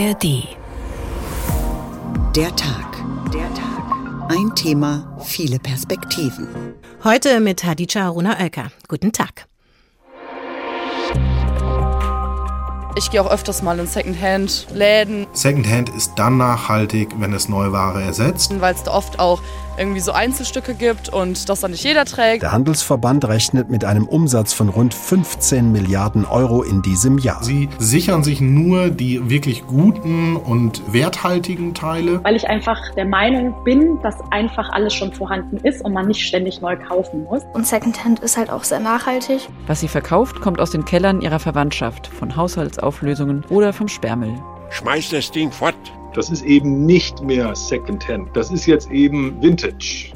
ARD. Der Tag. Der Tag. Ein Thema, viele Perspektiven. Heute mit Hadija Haruna Oelker. Guten Tag. Ich gehe auch öfters mal in Secondhand-Läden. Secondhand ist dann nachhaltig, wenn es neue Ware ersetzt. Weil es da oft auch irgendwie so Einzelstücke gibt und das dann nicht jeder trägt. Der Handelsverband rechnet mit einem Umsatz von rund 15 Milliarden Euro in diesem Jahr. Sie sichern sich nur die wirklich guten und werthaltigen Teile. Weil ich einfach der Meinung bin, dass einfach alles schon vorhanden ist und man nicht ständig neu kaufen muss. Und Secondhand ist halt auch sehr nachhaltig. Was sie verkauft, kommt aus den Kellern ihrer Verwandtschaft, von Haushaltsauflösungen oder vom Sperrmüll. Schmeiß das Ding fort. Das ist eben nicht mehr Secondhand. Das ist jetzt eben Vintage.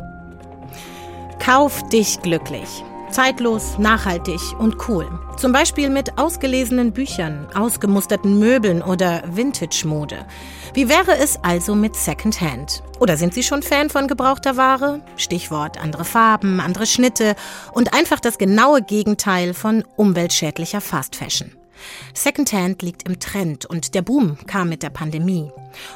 Kauf dich glücklich. Zeitlos, nachhaltig und cool. Zum Beispiel mit ausgelesenen Büchern, ausgemusterten Möbeln oder Vintage-Mode. Wie wäre es also mit Secondhand? Oder sind Sie schon Fan von gebrauchter Ware? Stichwort andere Farben, andere Schnitte und einfach das genaue Gegenteil von umweltschädlicher Fast Fashion. Secondhand liegt im Trend und der Boom kam mit der Pandemie.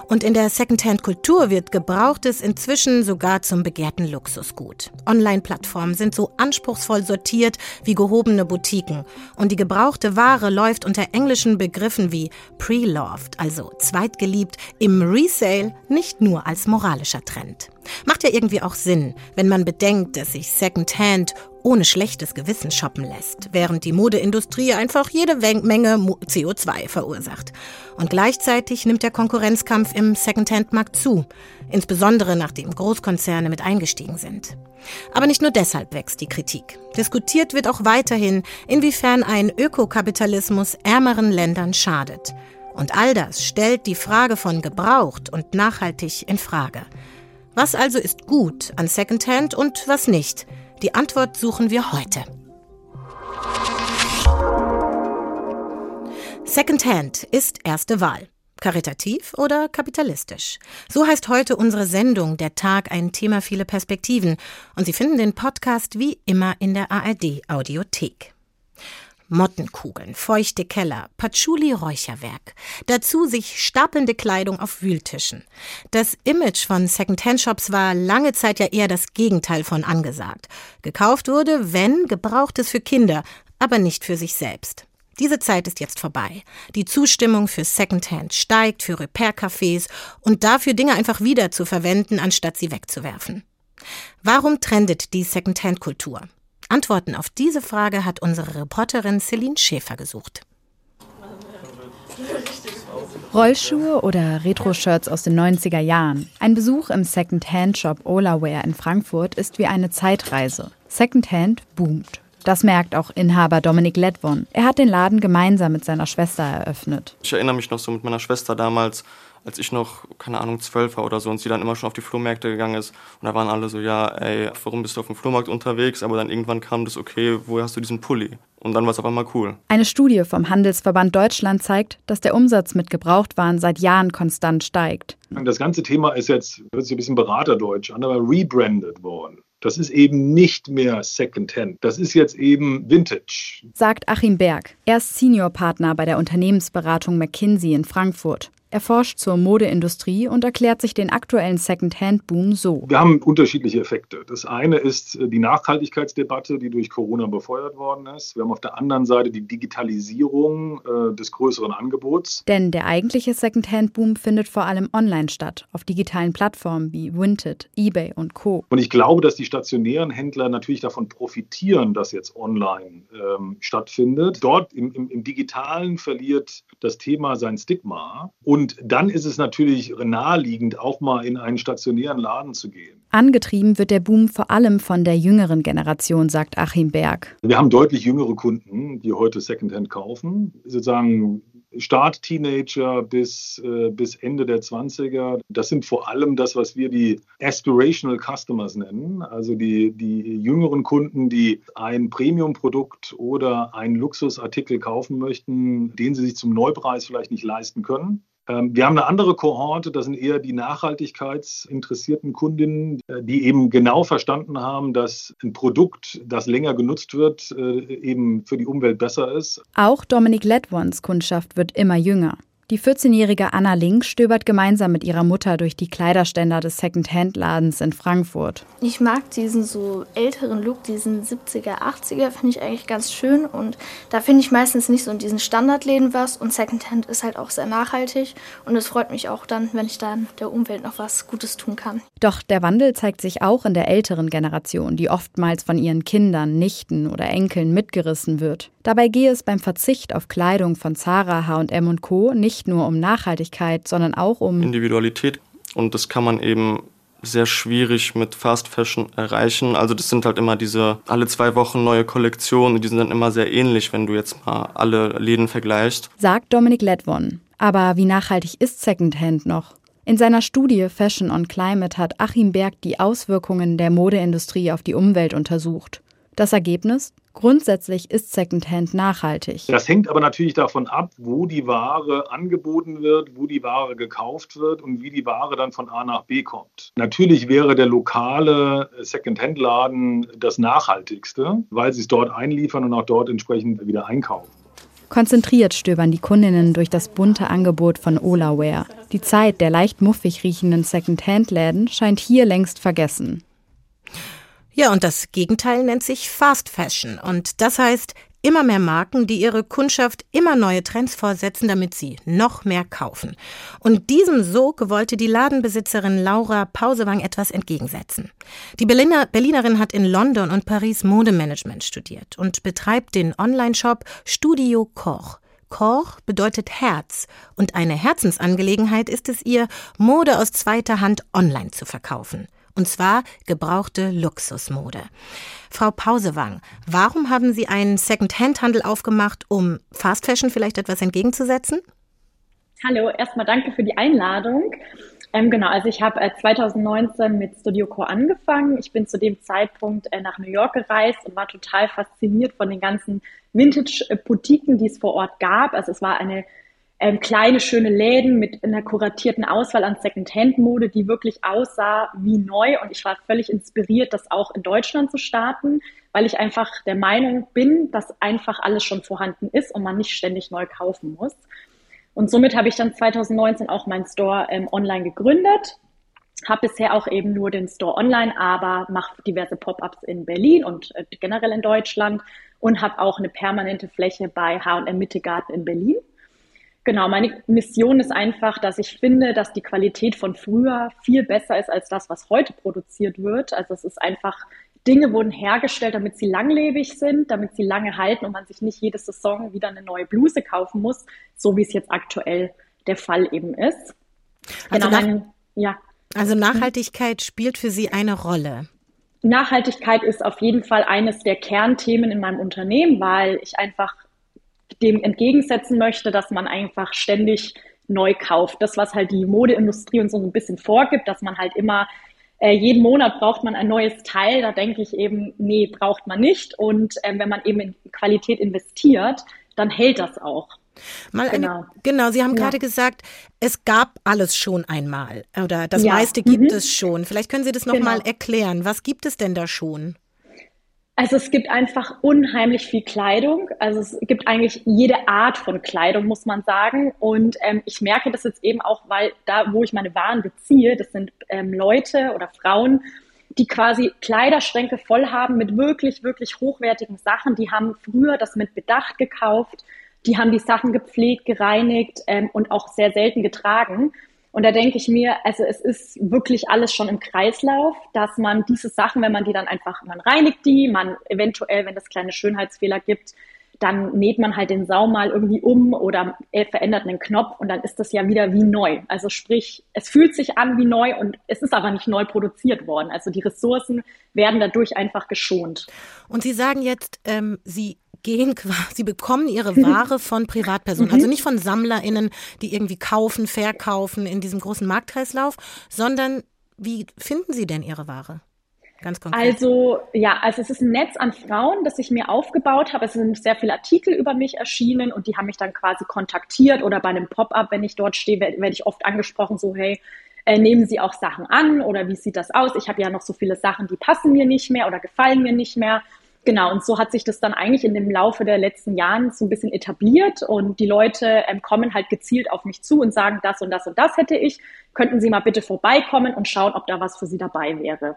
Und in der Secondhand-Kultur wird Gebrauchtes inzwischen sogar zum begehrten Luxusgut. Online-Plattformen sind so anspruchsvoll sortiert wie gehobene Boutiquen. Und die gebrauchte Ware läuft unter englischen Begriffen wie Pre-Loved, also zweitgeliebt, im Resale nicht nur als moralischer Trend. Macht ja irgendwie auch Sinn, wenn man bedenkt, dass sich Secondhand ohne schlechtes Gewissen shoppen lässt, während die Modeindustrie einfach jede Menge CO2 verursacht. Und gleichzeitig nimmt der Konkurrenzkampf im Secondhand-Markt zu, insbesondere nachdem Großkonzerne mit eingestiegen sind. Aber nicht nur deshalb wächst die Kritik. Diskutiert wird auch weiterhin, inwiefern ein Ökokapitalismus ärmeren Ländern schadet. Und all das stellt die Frage von gebraucht und nachhaltig in Frage. Was also ist gut an Secondhand und was nicht? Die Antwort suchen wir heute. Secondhand ist erste Wahl. Karitativ oder kapitalistisch? So heißt heute unsere Sendung Der Tag ein Thema viele Perspektiven und Sie finden den Podcast wie immer in der ARD Audiothek. Mottenkugeln, feuchte Keller, Patchouli-Räucherwerk. Dazu sich stapelnde Kleidung auf Wühltischen. Das Image von Second-Hand-Shops war lange Zeit ja eher das Gegenteil von angesagt. Gekauft wurde, wenn, gebrauchtes für Kinder, aber nicht für sich selbst. Diese Zeit ist jetzt vorbei. Die Zustimmung für Secondhand steigt, für Repair-Cafés und dafür Dinge einfach wieder zu verwenden, anstatt sie wegzuwerfen. Warum trendet die Secondhand-Kultur? Antworten auf diese Frage hat unsere Reporterin Celine Schäfer gesucht. Rollschuhe oder Retro-Shirts aus den 90er Jahren. Ein Besuch im Second-Hand-Shop Olaware in Frankfurt ist wie eine Zeitreise. Second-Hand boomt. Das merkt auch Inhaber Dominik Ledwon. Er hat den Laden gemeinsam mit seiner Schwester eröffnet. Ich erinnere mich noch so mit meiner Schwester damals, als ich noch, keine Ahnung, zwölf war oder so und sie dann immer schon auf die Flohmärkte gegangen ist. Und da waren alle so, ja, ey, warum bist du auf dem Flohmarkt unterwegs? Aber dann irgendwann kam das, okay, woher hast du diesen Pulli? Und dann war es auf einmal cool. Eine Studie vom Handelsverband Deutschland zeigt, dass der Umsatz mit Gebrauchtwaren seit Jahren konstant steigt. Das ganze Thema ist jetzt, hört sich ein bisschen beraterdeutsch an, aber rebrandet worden. Das ist eben nicht mehr Secondhand. Das ist jetzt eben Vintage. Sagt Achim Berg. Er ist Seniorpartner bei der Unternehmensberatung McKinsey in Frankfurt. Er forscht zur Modeindustrie und erklärt sich den aktuellen Second-Hand-Boom so. Wir haben unterschiedliche Effekte. Das eine ist äh, die Nachhaltigkeitsdebatte, die durch Corona befeuert worden ist. Wir haben auf der anderen Seite die Digitalisierung äh, des größeren Angebots. Denn der eigentliche Second-Hand-Boom findet vor allem online statt, auf digitalen Plattformen wie Vinted, eBay und Co. Und ich glaube, dass die stationären Händler natürlich davon profitieren, dass jetzt online ähm, stattfindet. Dort im, im, im Digitalen verliert das Thema sein Stigma. Und und dann ist es natürlich naheliegend, auch mal in einen stationären Laden zu gehen. Angetrieben wird der Boom vor allem von der jüngeren Generation, sagt Achim Berg. Wir haben deutlich jüngere Kunden, die heute Secondhand kaufen. Sozusagen Start Teenager bis, äh, bis Ende der 20er. Das sind vor allem das, was wir die Aspirational Customers nennen, also die, die jüngeren Kunden, die ein Premium-Produkt oder einen Luxusartikel kaufen möchten, den sie sich zum Neupreis vielleicht nicht leisten können. Ähm, wir haben eine andere Kohorte, das sind eher die nachhaltigkeitsinteressierten Kundinnen, äh, die eben genau verstanden haben, dass ein Produkt, das länger genutzt wird, äh, eben für die Umwelt besser ist. Auch Dominik Ledwons Kundschaft wird immer jünger. Die 14-jährige Anna Link stöbert gemeinsam mit ihrer Mutter durch die Kleiderständer des Second-Hand-Ladens in Frankfurt. Ich mag diesen so älteren Look, diesen 70er, 80er, finde ich eigentlich ganz schön. Und da finde ich meistens nicht so in diesen Standardläden was. Und Second-Hand ist halt auch sehr nachhaltig. Und es freut mich auch dann, wenn ich dann der Umwelt noch was Gutes tun kann. Doch der Wandel zeigt sich auch in der älteren Generation, die oftmals von ihren Kindern, Nichten oder Enkeln mitgerissen wird. Dabei gehe es beim Verzicht auf Kleidung von Zara, H&M und Co. nicht nur um Nachhaltigkeit, sondern auch um Individualität. Und das kann man eben sehr schwierig mit Fast Fashion erreichen. Also das sind halt immer diese alle zwei Wochen neue Kollektionen, die sind dann immer sehr ähnlich, wenn du jetzt mal alle Läden vergleichst. Sagt Dominik Ledwon. Aber wie nachhaltig ist Secondhand noch? In seiner Studie Fashion on Climate hat Achim Berg die Auswirkungen der Modeindustrie auf die Umwelt untersucht. Das Ergebnis? Grundsätzlich ist Secondhand nachhaltig. Das hängt aber natürlich davon ab, wo die Ware angeboten wird, wo die Ware gekauft wird und wie die Ware dann von A nach B kommt. Natürlich wäre der lokale Secondhand-Laden das nachhaltigste, weil sie es dort einliefern und auch dort entsprechend wieder einkaufen. Konzentriert stöbern die Kundinnen durch das bunte Angebot von Olaware. Die Zeit der leicht muffig riechenden Secondhand-Läden scheint hier längst vergessen. Ja, und das Gegenteil nennt sich Fast Fashion. Und das heißt, immer mehr Marken, die ihre Kundschaft immer neue Trends vorsetzen, damit sie noch mehr kaufen. Und diesem Sog wollte die Ladenbesitzerin Laura Pausewang etwas entgegensetzen. Die Berliner, Berlinerin hat in London und Paris Modemanagement studiert und betreibt den Online-Shop Studio Koch. Koch bedeutet Herz und eine Herzensangelegenheit ist es ihr, Mode aus zweiter Hand online zu verkaufen und zwar gebrauchte Luxusmode. Frau Pausewang, warum haben Sie einen Second-Hand-Handel aufgemacht, um Fast Fashion vielleicht etwas entgegenzusetzen? Hallo, erstmal danke für die Einladung. Ähm, genau, also ich habe äh, 2019 mit Studio Core angefangen. Ich bin zu dem Zeitpunkt äh, nach New York gereist und war total fasziniert von den ganzen Vintage-Boutiquen, die es vor Ort gab. Also es war eine ähm, kleine, schöne Läden mit einer kuratierten Auswahl an Second-Hand-Mode, die wirklich aussah wie neu. Und ich war völlig inspiriert, das auch in Deutschland zu starten, weil ich einfach der Meinung bin, dass einfach alles schon vorhanden ist und man nicht ständig neu kaufen muss. Und somit habe ich dann 2019 auch meinen Store ähm, online gegründet. Habe bisher auch eben nur den Store online, aber mache diverse Pop-ups in Berlin und äh, generell in Deutschland und habe auch eine permanente Fläche bei H&M Mittegarten in Berlin. Genau, meine Mission ist einfach, dass ich finde, dass die Qualität von früher viel besser ist als das, was heute produziert wird. Also es ist einfach, Dinge wurden hergestellt, damit sie langlebig sind, damit sie lange halten und man sich nicht jede Saison wieder eine neue Bluse kaufen muss, so wie es jetzt aktuell der Fall eben ist. Also, genau, mein, ja. also Nachhaltigkeit spielt für Sie eine Rolle. Nachhaltigkeit ist auf jeden Fall eines der Kernthemen in meinem Unternehmen, weil ich einfach dem entgegensetzen möchte, dass man einfach ständig neu kauft. Das, was halt die Modeindustrie uns so ein bisschen vorgibt, dass man halt immer äh, jeden Monat braucht man ein neues Teil. Da denke ich eben, nee, braucht man nicht. Und äh, wenn man eben in Qualität investiert, dann hält das auch. Mal genau. Eine, genau, Sie haben ja. gerade gesagt, es gab alles schon einmal oder das ja. meiste gibt mhm. es schon. Vielleicht können Sie das nochmal genau. erklären. Was gibt es denn da schon? Also es gibt einfach unheimlich viel Kleidung. Also es gibt eigentlich jede Art von Kleidung, muss man sagen. Und ähm, ich merke das jetzt eben auch, weil da, wo ich meine Waren beziehe, das sind ähm, Leute oder Frauen, die quasi Kleiderschränke voll haben mit wirklich, wirklich hochwertigen Sachen. Die haben früher das mit Bedacht gekauft. Die haben die Sachen gepflegt, gereinigt ähm, und auch sehr selten getragen. Und da denke ich mir, also es ist wirklich alles schon im Kreislauf, dass man diese Sachen, wenn man die dann einfach, man reinigt die, man eventuell, wenn es kleine Schönheitsfehler gibt, dann näht man halt den Saum mal irgendwie um oder verändert einen Knopf und dann ist das ja wieder wie neu. Also sprich, es fühlt sich an wie neu und es ist aber nicht neu produziert worden. Also die Ressourcen werden dadurch einfach geschont. Und Sie sagen jetzt, ähm, Sie gehen quasi, sie bekommen ihre Ware von Privatpersonen, also mhm. nicht von SammlerInnen, die irgendwie kaufen, verkaufen in diesem großen Marktkreislauf, sondern wie finden sie denn ihre Ware? Ganz konkret. Also, ja, also es ist ein Netz an Frauen, das ich mir aufgebaut habe. Es sind sehr viele Artikel über mich erschienen und die haben mich dann quasi kontaktiert oder bei einem Pop-up, wenn ich dort stehe, werde werd ich oft angesprochen, so, hey, äh, nehmen Sie auch Sachen an oder wie sieht das aus? Ich habe ja noch so viele Sachen, die passen mir nicht mehr oder gefallen mir nicht mehr genau, und so hat sich das dann eigentlich in dem Laufe der letzten Jahren so ein bisschen etabliert und die Leute ähm, kommen halt gezielt auf mich zu und sagen, das und das und das hätte ich. Könnten Sie mal bitte vorbeikommen und schauen, ob da was für Sie dabei wäre.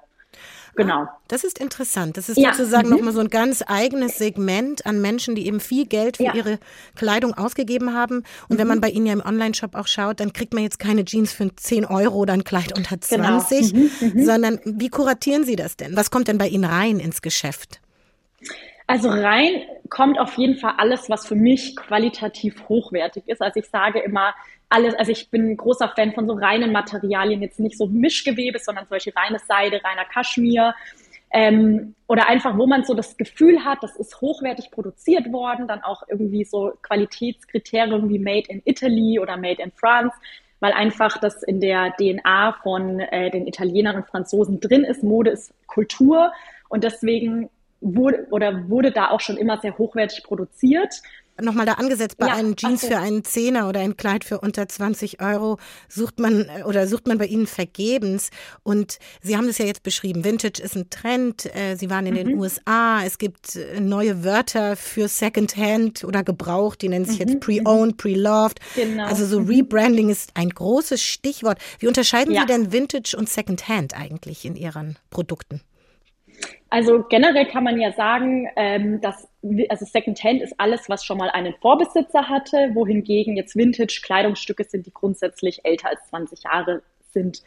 Genau. Das ist interessant. Das ist ja. sozusagen mhm. nochmal so ein ganz eigenes Segment an Menschen, die eben viel Geld für ja. ihre Kleidung ausgegeben haben. Und mhm. wenn man bei Ihnen ja im Online-Shop auch schaut, dann kriegt man jetzt keine Jeans für 10 Euro oder ein Kleid unter 20, genau. mhm. mhm. sondern wie kuratieren Sie das denn? Was kommt denn bei Ihnen rein ins Geschäft? Also rein kommt auf jeden Fall alles, was für mich qualitativ hochwertig ist. Also ich sage immer, alles, also ich bin ein großer Fan von so reinen Materialien, jetzt nicht so Mischgewebe, sondern Beispiel reine Seide, reiner Kaschmir. Ähm, oder einfach, wo man so das Gefühl hat, das ist hochwertig produziert worden, dann auch irgendwie so Qualitätskriterien wie Made in Italy oder Made in France, weil einfach das in der DNA von äh, den Italienern und Franzosen drin ist. Mode ist Kultur und deswegen wurde oder wurde da auch schon immer sehr hochwertig produziert nochmal da angesetzt, bei ja, einem Jeans für einen Zehner oder ein Kleid für unter 20 Euro sucht man äh, oder sucht man bei Ihnen vergebens. Und Sie haben das ja jetzt beschrieben. Vintage ist ein Trend. Äh, Sie waren in mhm. den USA. Es gibt äh, neue Wörter für Secondhand oder gebraucht. Die nennen sich mhm. jetzt Pre-Owned, Pre-Loved. Genau. Also so mhm. Rebranding ist ein großes Stichwort. Wie unterscheiden ja. Sie denn Vintage und Secondhand eigentlich in Ihren Produkten? Also generell kann man ja sagen, ähm, dass also Secondhand ist alles, was schon mal einen Vorbesitzer hatte, wohingegen jetzt Vintage Kleidungsstücke sind, die grundsätzlich älter als 20 Jahre sind.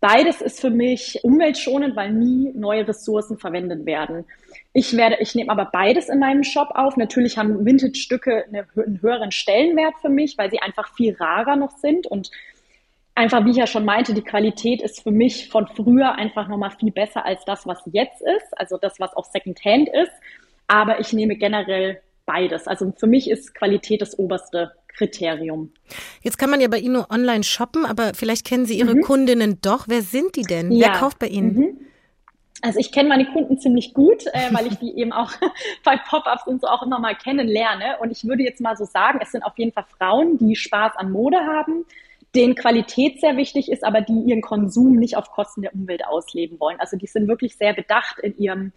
Beides ist für mich umweltschonend, weil nie neue Ressourcen verwendet werden. Ich werde, ich nehme aber beides in meinem Shop auf. Natürlich haben Vintage-Stücke einen höheren Stellenwert für mich, weil sie einfach viel rarer noch sind und einfach, wie ich ja schon meinte, die Qualität ist für mich von früher einfach nochmal viel besser als das, was jetzt ist, also das, was auch Secondhand ist. Aber ich nehme generell beides. Also für mich ist Qualität das oberste Kriterium. Jetzt kann man ja bei Ihnen nur online shoppen, aber vielleicht kennen Sie Ihre mhm. Kundinnen doch. Wer sind die denn? Ja. Wer kauft bei Ihnen? Mhm. Also ich kenne meine Kunden ziemlich gut, äh, weil ich die eben auch bei Pop-ups und so auch immer mal kennenlerne. Und ich würde jetzt mal so sagen, es sind auf jeden Fall Frauen, die Spaß an Mode haben, denen Qualität sehr wichtig ist, aber die ihren Konsum nicht auf Kosten der Umwelt ausleben wollen. Also die sind wirklich sehr bedacht in ihrem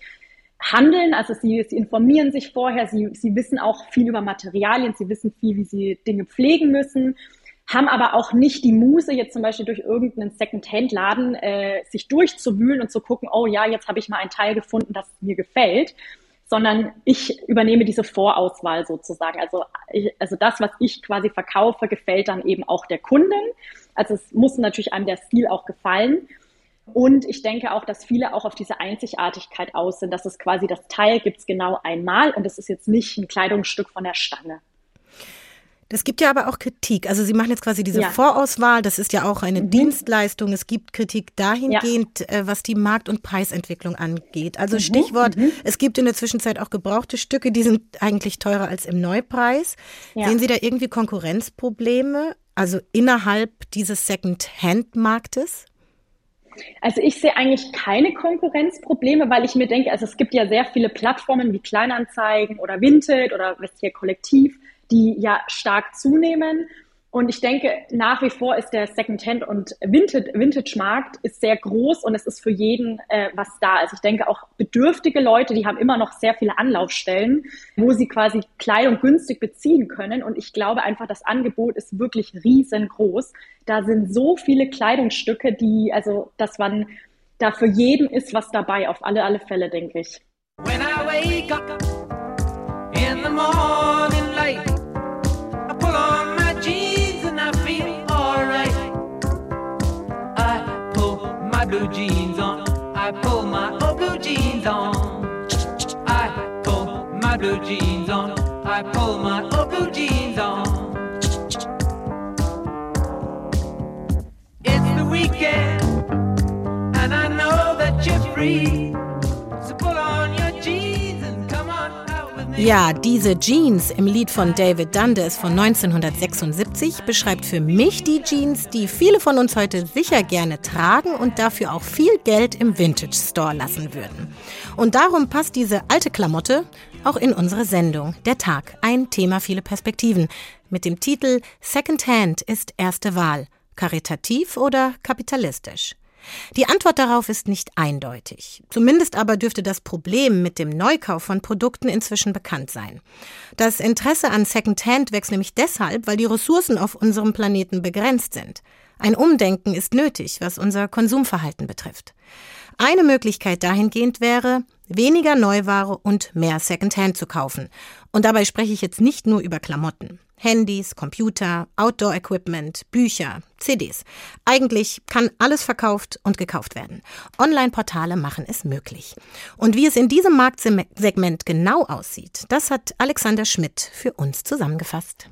Handeln. Also sie, sie informieren sich vorher, sie, sie wissen auch viel über Materialien, sie wissen viel, wie sie Dinge pflegen müssen, haben aber auch nicht die Muse, jetzt zum Beispiel durch irgendeinen Second-Hand-Laden äh, sich durchzuwühlen und zu gucken, oh ja, jetzt habe ich mal ein Teil gefunden, das mir gefällt, sondern ich übernehme diese Vorauswahl sozusagen. Also, ich, also das, was ich quasi verkaufe, gefällt dann eben auch der Kunden. Also es muss natürlich einem der Stil auch gefallen. Und ich denke auch, dass viele auch auf diese Einzigartigkeit aus sind, dass es quasi das Teil gibt es genau einmal und es ist jetzt nicht ein Kleidungsstück von der Stange. Es gibt ja aber auch Kritik. Also Sie machen jetzt quasi diese ja. Vorauswahl. Das ist ja auch eine mhm. Dienstleistung. Es gibt Kritik dahingehend, ja. Äh, was die Markt- und Preisentwicklung angeht. Also mhm. Stichwort, mhm. es gibt in der Zwischenzeit auch gebrauchte Stücke, die sind eigentlich teurer als im Neupreis. Ja. Sehen Sie da irgendwie Konkurrenzprobleme? Also innerhalb dieses Second-Hand-Marktes? Also ich sehe eigentlich keine Konkurrenzprobleme, weil ich mir denke, also es gibt ja sehr viele Plattformen wie Kleinanzeigen oder Vinted oder Vestiaire Kollektiv, die ja stark zunehmen. Und ich denke, nach wie vor ist der Secondhand- und Vintage-Markt ist sehr groß und es ist für jeden äh, was da. Also ich denke auch bedürftige Leute, die haben immer noch sehr viele Anlaufstellen, wo sie quasi Kleidung günstig beziehen können. Und ich glaube einfach, das Angebot ist wirklich riesengroß. Da sind so viele Kleidungsstücke, die, also, dass man da für jeden ist was dabei, auf alle, alle Fälle, denke ich. When I wake up in the morning blue jeans on. I pull my old blue jeans on. I pull my blue jeans on. I pull my old blue jeans on. It's the weekend, and I know that you're free. Ja, diese Jeans im Lied von David Dundas von 1976 beschreibt für mich die Jeans, die viele von uns heute sicher gerne tragen und dafür auch viel Geld im Vintage Store lassen würden. Und darum passt diese alte Klamotte auch in unsere Sendung Der Tag, ein Thema viele Perspektiven, mit dem Titel Secondhand ist erste Wahl, karitativ oder kapitalistisch. Die Antwort darauf ist nicht eindeutig. Zumindest aber dürfte das Problem mit dem Neukauf von Produkten inzwischen bekannt sein. Das Interesse an Secondhand wächst nämlich deshalb, weil die Ressourcen auf unserem Planeten begrenzt sind. Ein Umdenken ist nötig, was unser Konsumverhalten betrifft. Eine Möglichkeit dahingehend wäre, weniger Neuware und mehr Secondhand zu kaufen. Und dabei spreche ich jetzt nicht nur über Klamotten. Handys, Computer, Outdoor-Equipment, Bücher, CDs. Eigentlich kann alles verkauft und gekauft werden. Online-Portale machen es möglich. Und wie es in diesem Marktsegment genau aussieht, das hat Alexander Schmidt für uns zusammengefasst.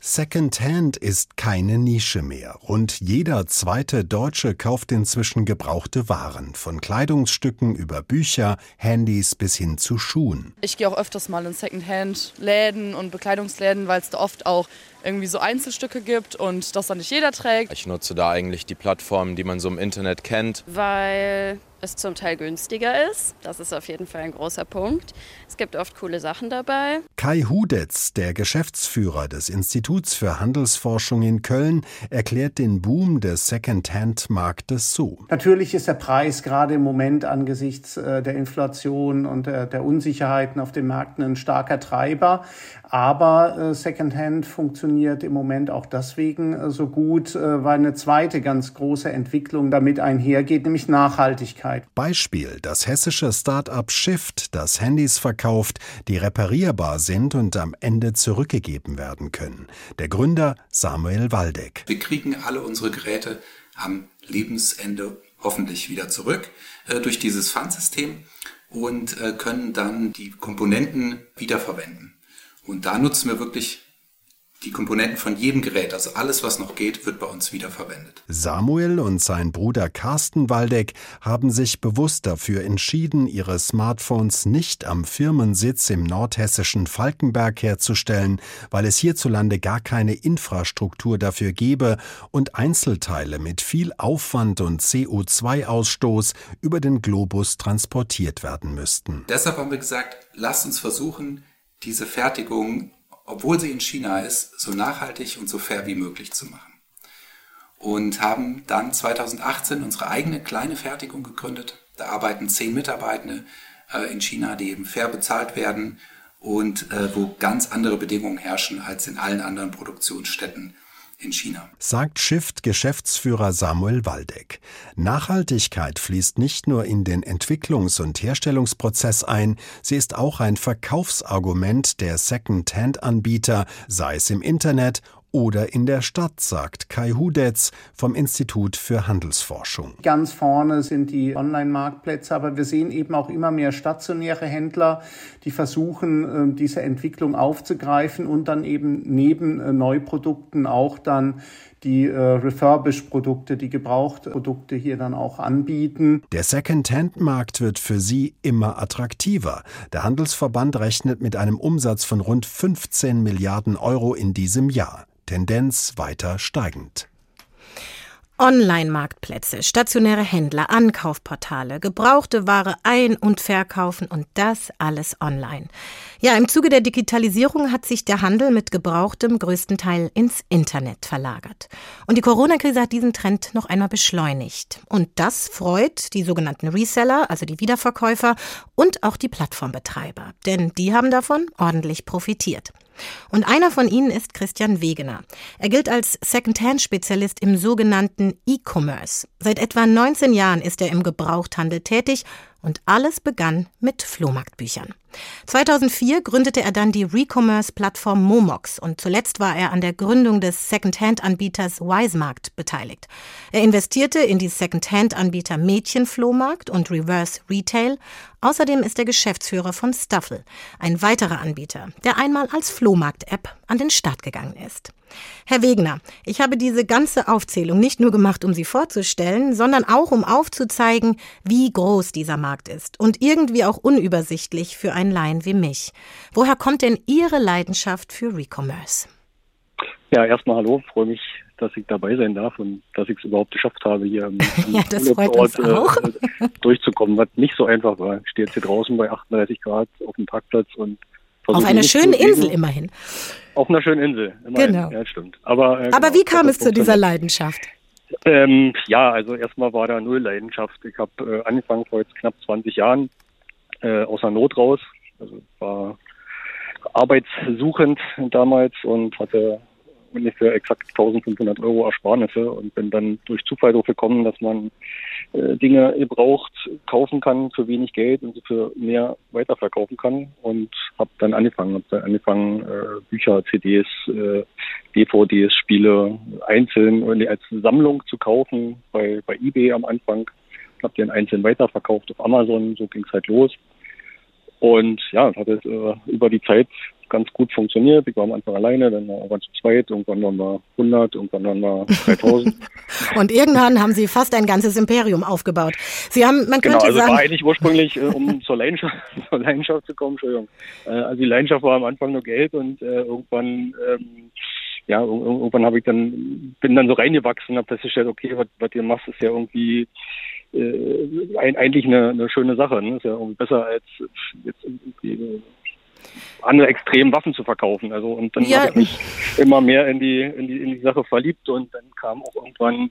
Secondhand ist keine Nische mehr. Rund jeder zweite Deutsche kauft inzwischen gebrauchte Waren, von Kleidungsstücken über Bücher, Handys bis hin zu Schuhen. Ich gehe auch öfters mal in Secondhand-Läden und Bekleidungsläden, weil es da oft auch irgendwie so Einzelstücke gibt und das dann nicht jeder trägt. Ich nutze da eigentlich die Plattformen, die man so im Internet kennt. Weil es zum Teil günstiger ist. Das ist auf jeden Fall ein großer Punkt. Es gibt oft coole Sachen dabei. Kai Hudetz, der Geschäftsführer des Instituts für Handelsforschung in Köln, erklärt den Boom des Second-Hand-Marktes so. Natürlich ist der Preis gerade im Moment angesichts äh, der Inflation und der Unsicherheiten auf den Märkten ein starker Treiber. Aber äh, Secondhand funktioniert im Moment auch deswegen äh, so gut, weil eine zweite ganz große Entwicklung damit einhergeht, nämlich Nachhaltigkeit. Beispiel das hessische Start-up Shift, das Handys verkauft, die reparierbar sind und am Ende zurückgegeben werden können. Der Gründer Samuel Waldeck. Wir kriegen alle unsere Geräte am Lebensende hoffentlich wieder zurück äh, durch dieses Pfandsystem und äh, können dann die Komponenten wiederverwenden. Und da nutzen wir wirklich die Komponenten von jedem Gerät, also alles, was noch geht, wird bei uns wiederverwendet. Samuel und sein Bruder Carsten Waldeck haben sich bewusst dafür entschieden, ihre Smartphones nicht am Firmensitz im nordhessischen Falkenberg herzustellen, weil es hierzulande gar keine Infrastruktur dafür gäbe und Einzelteile mit viel Aufwand und CO2-Ausstoß über den Globus transportiert werden müssten. Deshalb haben wir gesagt, lasst uns versuchen, diese Fertigung obwohl sie in China ist, so nachhaltig und so fair wie möglich zu machen. Und haben dann 2018 unsere eigene kleine Fertigung gegründet. Da arbeiten zehn Mitarbeitende äh, in China, die eben fair bezahlt werden und äh, wo ganz andere Bedingungen herrschen als in allen anderen Produktionsstätten in China. Sagt Shift-Geschäftsführer Samuel Waldeck. Nachhaltigkeit fließt nicht nur in den Entwicklungs- und Herstellungsprozess ein, sie ist auch ein Verkaufsargument der Second-Hand-Anbieter, sei es im Internet oder in der Stadt, sagt Kai Hudetz vom Institut für Handelsforschung. Ganz vorne sind die Online-Marktplätze, aber wir sehen eben auch immer mehr stationäre Händler, die versuchen, ähm, diese Entwicklung aufzugreifen und dann eben neben äh, Neuprodukten auch dann die äh, Refurbish-Produkte, die Gebrauchtprodukte hier dann auch anbieten. Der Second-Hand-Markt wird für sie immer attraktiver. Der Handelsverband rechnet mit einem Umsatz von rund 15 Milliarden Euro in diesem Jahr. Tendenz weiter steigend. Online-Marktplätze, stationäre Händler, Ankaufportale, gebrauchte Ware ein- und verkaufen und das alles online. Ja, im Zuge der Digitalisierung hat sich der Handel mit Gebrauchtem größtenteils ins Internet verlagert. Und die Corona-Krise hat diesen Trend noch einmal beschleunigt. Und das freut die sogenannten Reseller, also die Wiederverkäufer und auch die Plattformbetreiber. Denn die haben davon ordentlich profitiert. Und einer von ihnen ist Christian Wegener. Er gilt als Second-Hand-Spezialist im sogenannten E-Commerce. Seit etwa 19 Jahren ist er im Gebrauchthandel tätig und alles begann mit Flohmarktbüchern. 2004 gründete er dann die Recommerce-Plattform Momox und zuletzt war er an der Gründung des Second-Hand-Anbieters Wisemarkt beteiligt. Er investierte in die Second-Hand-Anbieter Mädchenflohmarkt und Reverse Retail. Außerdem ist er Geschäftsführer von Stuffle, ein weiterer Anbieter, der einmal als Flohmarkt-App an den Start gegangen ist. Herr Wegner, ich habe diese ganze Aufzählung nicht nur gemacht, um sie vorzustellen, sondern auch um aufzuzeigen, wie groß dieser Markt ist und irgendwie auch unübersichtlich für einen Laien wie mich. Woher kommt denn Ihre Leidenschaft für Recommerce? Ja, erstmal hallo, freue mich, dass ich dabei sein darf und dass ich es überhaupt geschafft habe, hier im, im ja, das auch. Äh, durchzukommen, was nicht so einfach war. Ich stehe jetzt hier draußen bei 38 Grad auf dem Parkplatz und auf einer schönen Insel immerhin. Auf einer schönen Insel. Immerhin. Genau. Ja, stimmt. Aber, äh, Aber genau, wie kam es zu dieser Leidenschaft? Ähm, ja, also erstmal war da null Leidenschaft. Ich habe äh, angefangen vor jetzt knapp 20 Jahren äh, aus der Not raus. Also war arbeitssuchend damals und hatte ungefähr exakt 1500 Euro Ersparnisse und bin dann durch Zufall darauf gekommen, dass man äh, Dinge gebraucht kaufen kann für wenig Geld und für mehr weiterverkaufen kann und habe dann angefangen, habe dann angefangen äh, Bücher, CDs, äh, DVDs, Spiele einzeln als Sammlung zu kaufen bei bei eBay am Anfang, habe dann einzeln weiterverkauft auf Amazon, so ging es halt los. Und ja, hat es äh, über die Zeit ganz gut funktioniert. Ich war am Anfang alleine, dann waren wir zu zweit, irgendwann waren wir 100, irgendwann waren wir 3000. und irgendwann haben Sie fast ein ganzes Imperium aufgebaut. Sie haben, man genau, könnte also sagen, war eigentlich ursprünglich, äh, um zur Leidenschaft, zur Leidenschaft zu kommen, Entschuldigung. Äh, also die Leidenschaft war am Anfang nur Geld und äh, irgendwann, ähm, ja, irgendwann habe ich dann, bin dann so reingewachsen, habe festgestellt, okay, was, was ihr machst, ist ja irgendwie äh, ein, eigentlich eine, eine schöne Sache. Ne? Ist ja irgendwie besser als jetzt irgendwie andere extremen Waffen zu verkaufen. Also und dann Ja. habe ich mich immer mehr in die, in die in die Sache verliebt und dann kam auch irgendwann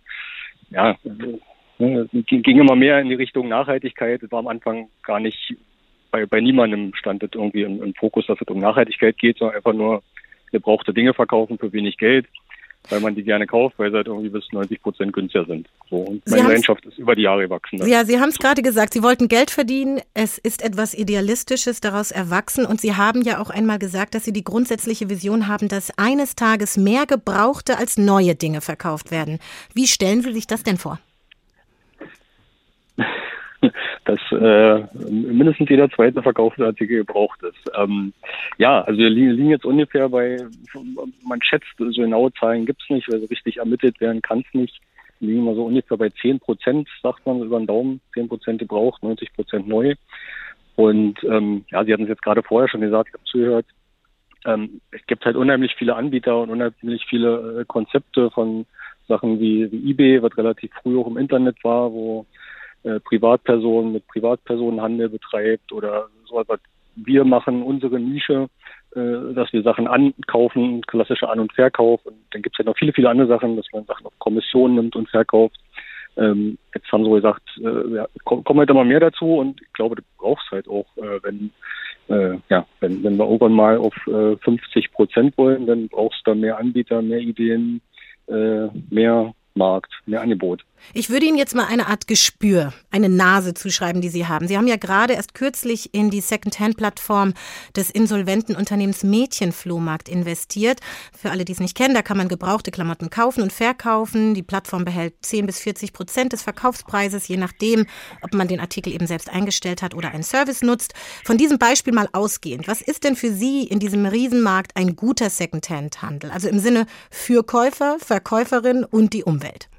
ja also, ne, ging immer mehr in die Richtung Nachhaltigkeit. Es war am Anfang gar nicht bei, bei niemandem stand das irgendwie im, im Fokus, dass es um Nachhaltigkeit geht, sondern einfach nur gebrauchte Dinge verkaufen für wenig Geld, weil man die gerne kauft, weil sie halt irgendwie bis 90 Prozent günstiger sind. So und Sie meine Leidenschaft ist über die Jahre gewachsen. Ja, Sie haben es gerade gesagt, Sie wollten Geld verdienen. Es ist etwas Idealistisches daraus erwachsen. Und Sie haben ja auch einmal gesagt, dass Sie die grundsätzliche Vision haben, dass eines Tages mehr gebrauchte als neue Dinge verkauft werden. Wie stellen Sie sich das denn vor? dass äh, mindestens jeder zweite verkaufte Artikel gebraucht ist. Ähm, ja, also wir liegen, jetzt ungefähr bei, man schätzt, so genaue Zahlen gibt's nicht, weil so richtig ermittelt werden kann es nicht. Wir liegen mal so ungefähr bei 10 Prozent, sagt man über den Daumen, 10 Prozent gebraucht, 90 Prozent neu. Und ähm, ja, Sie hatten es jetzt gerade vorher schon gesagt, ich habe zugehört, ähm, es gibt halt unheimlich viele Anbieter und unheimlich viele äh, Konzepte von Sachen wie, wie eBay, was relativ früh auch im Internet war, wo äh, Privatpersonen mit Privatpersonen Handel betreibt oder so was wir machen, unsere Nische, äh, dass wir Sachen ankaufen, klassischer An- und Verkauf. Und dann gibt es ja noch viele, viele andere Sachen, dass man Sachen auf Kommission nimmt und verkauft. Ähm, jetzt haben sie gesagt, äh, ja, komm- kommen halt immer mehr dazu und ich glaube, du brauchst halt auch, äh, wenn äh, ja, wenn, wenn wir irgendwann mal auf äh, 50 Prozent wollen, dann brauchst du da mehr Anbieter, mehr Ideen, äh, mehr Markt, mehr Angebot. Ich würde Ihnen jetzt mal eine Art Gespür, eine Nase zuschreiben, die Sie haben. Sie haben ja gerade erst kürzlich in die Secondhand-Plattform des insolventen Unternehmens Mädchenflohmarkt investiert. Für alle, die es nicht kennen, da kann man gebrauchte Klamotten kaufen und verkaufen. Die Plattform behält 10 bis 40 Prozent des Verkaufspreises, je nachdem, ob man den Artikel eben selbst eingestellt hat oder einen Service nutzt. Von diesem Beispiel mal ausgehend, was ist denn für Sie in diesem Riesenmarkt ein guter Secondhand-Handel? Also im Sinne für Käufer, Verkäuferin und die Umwelt.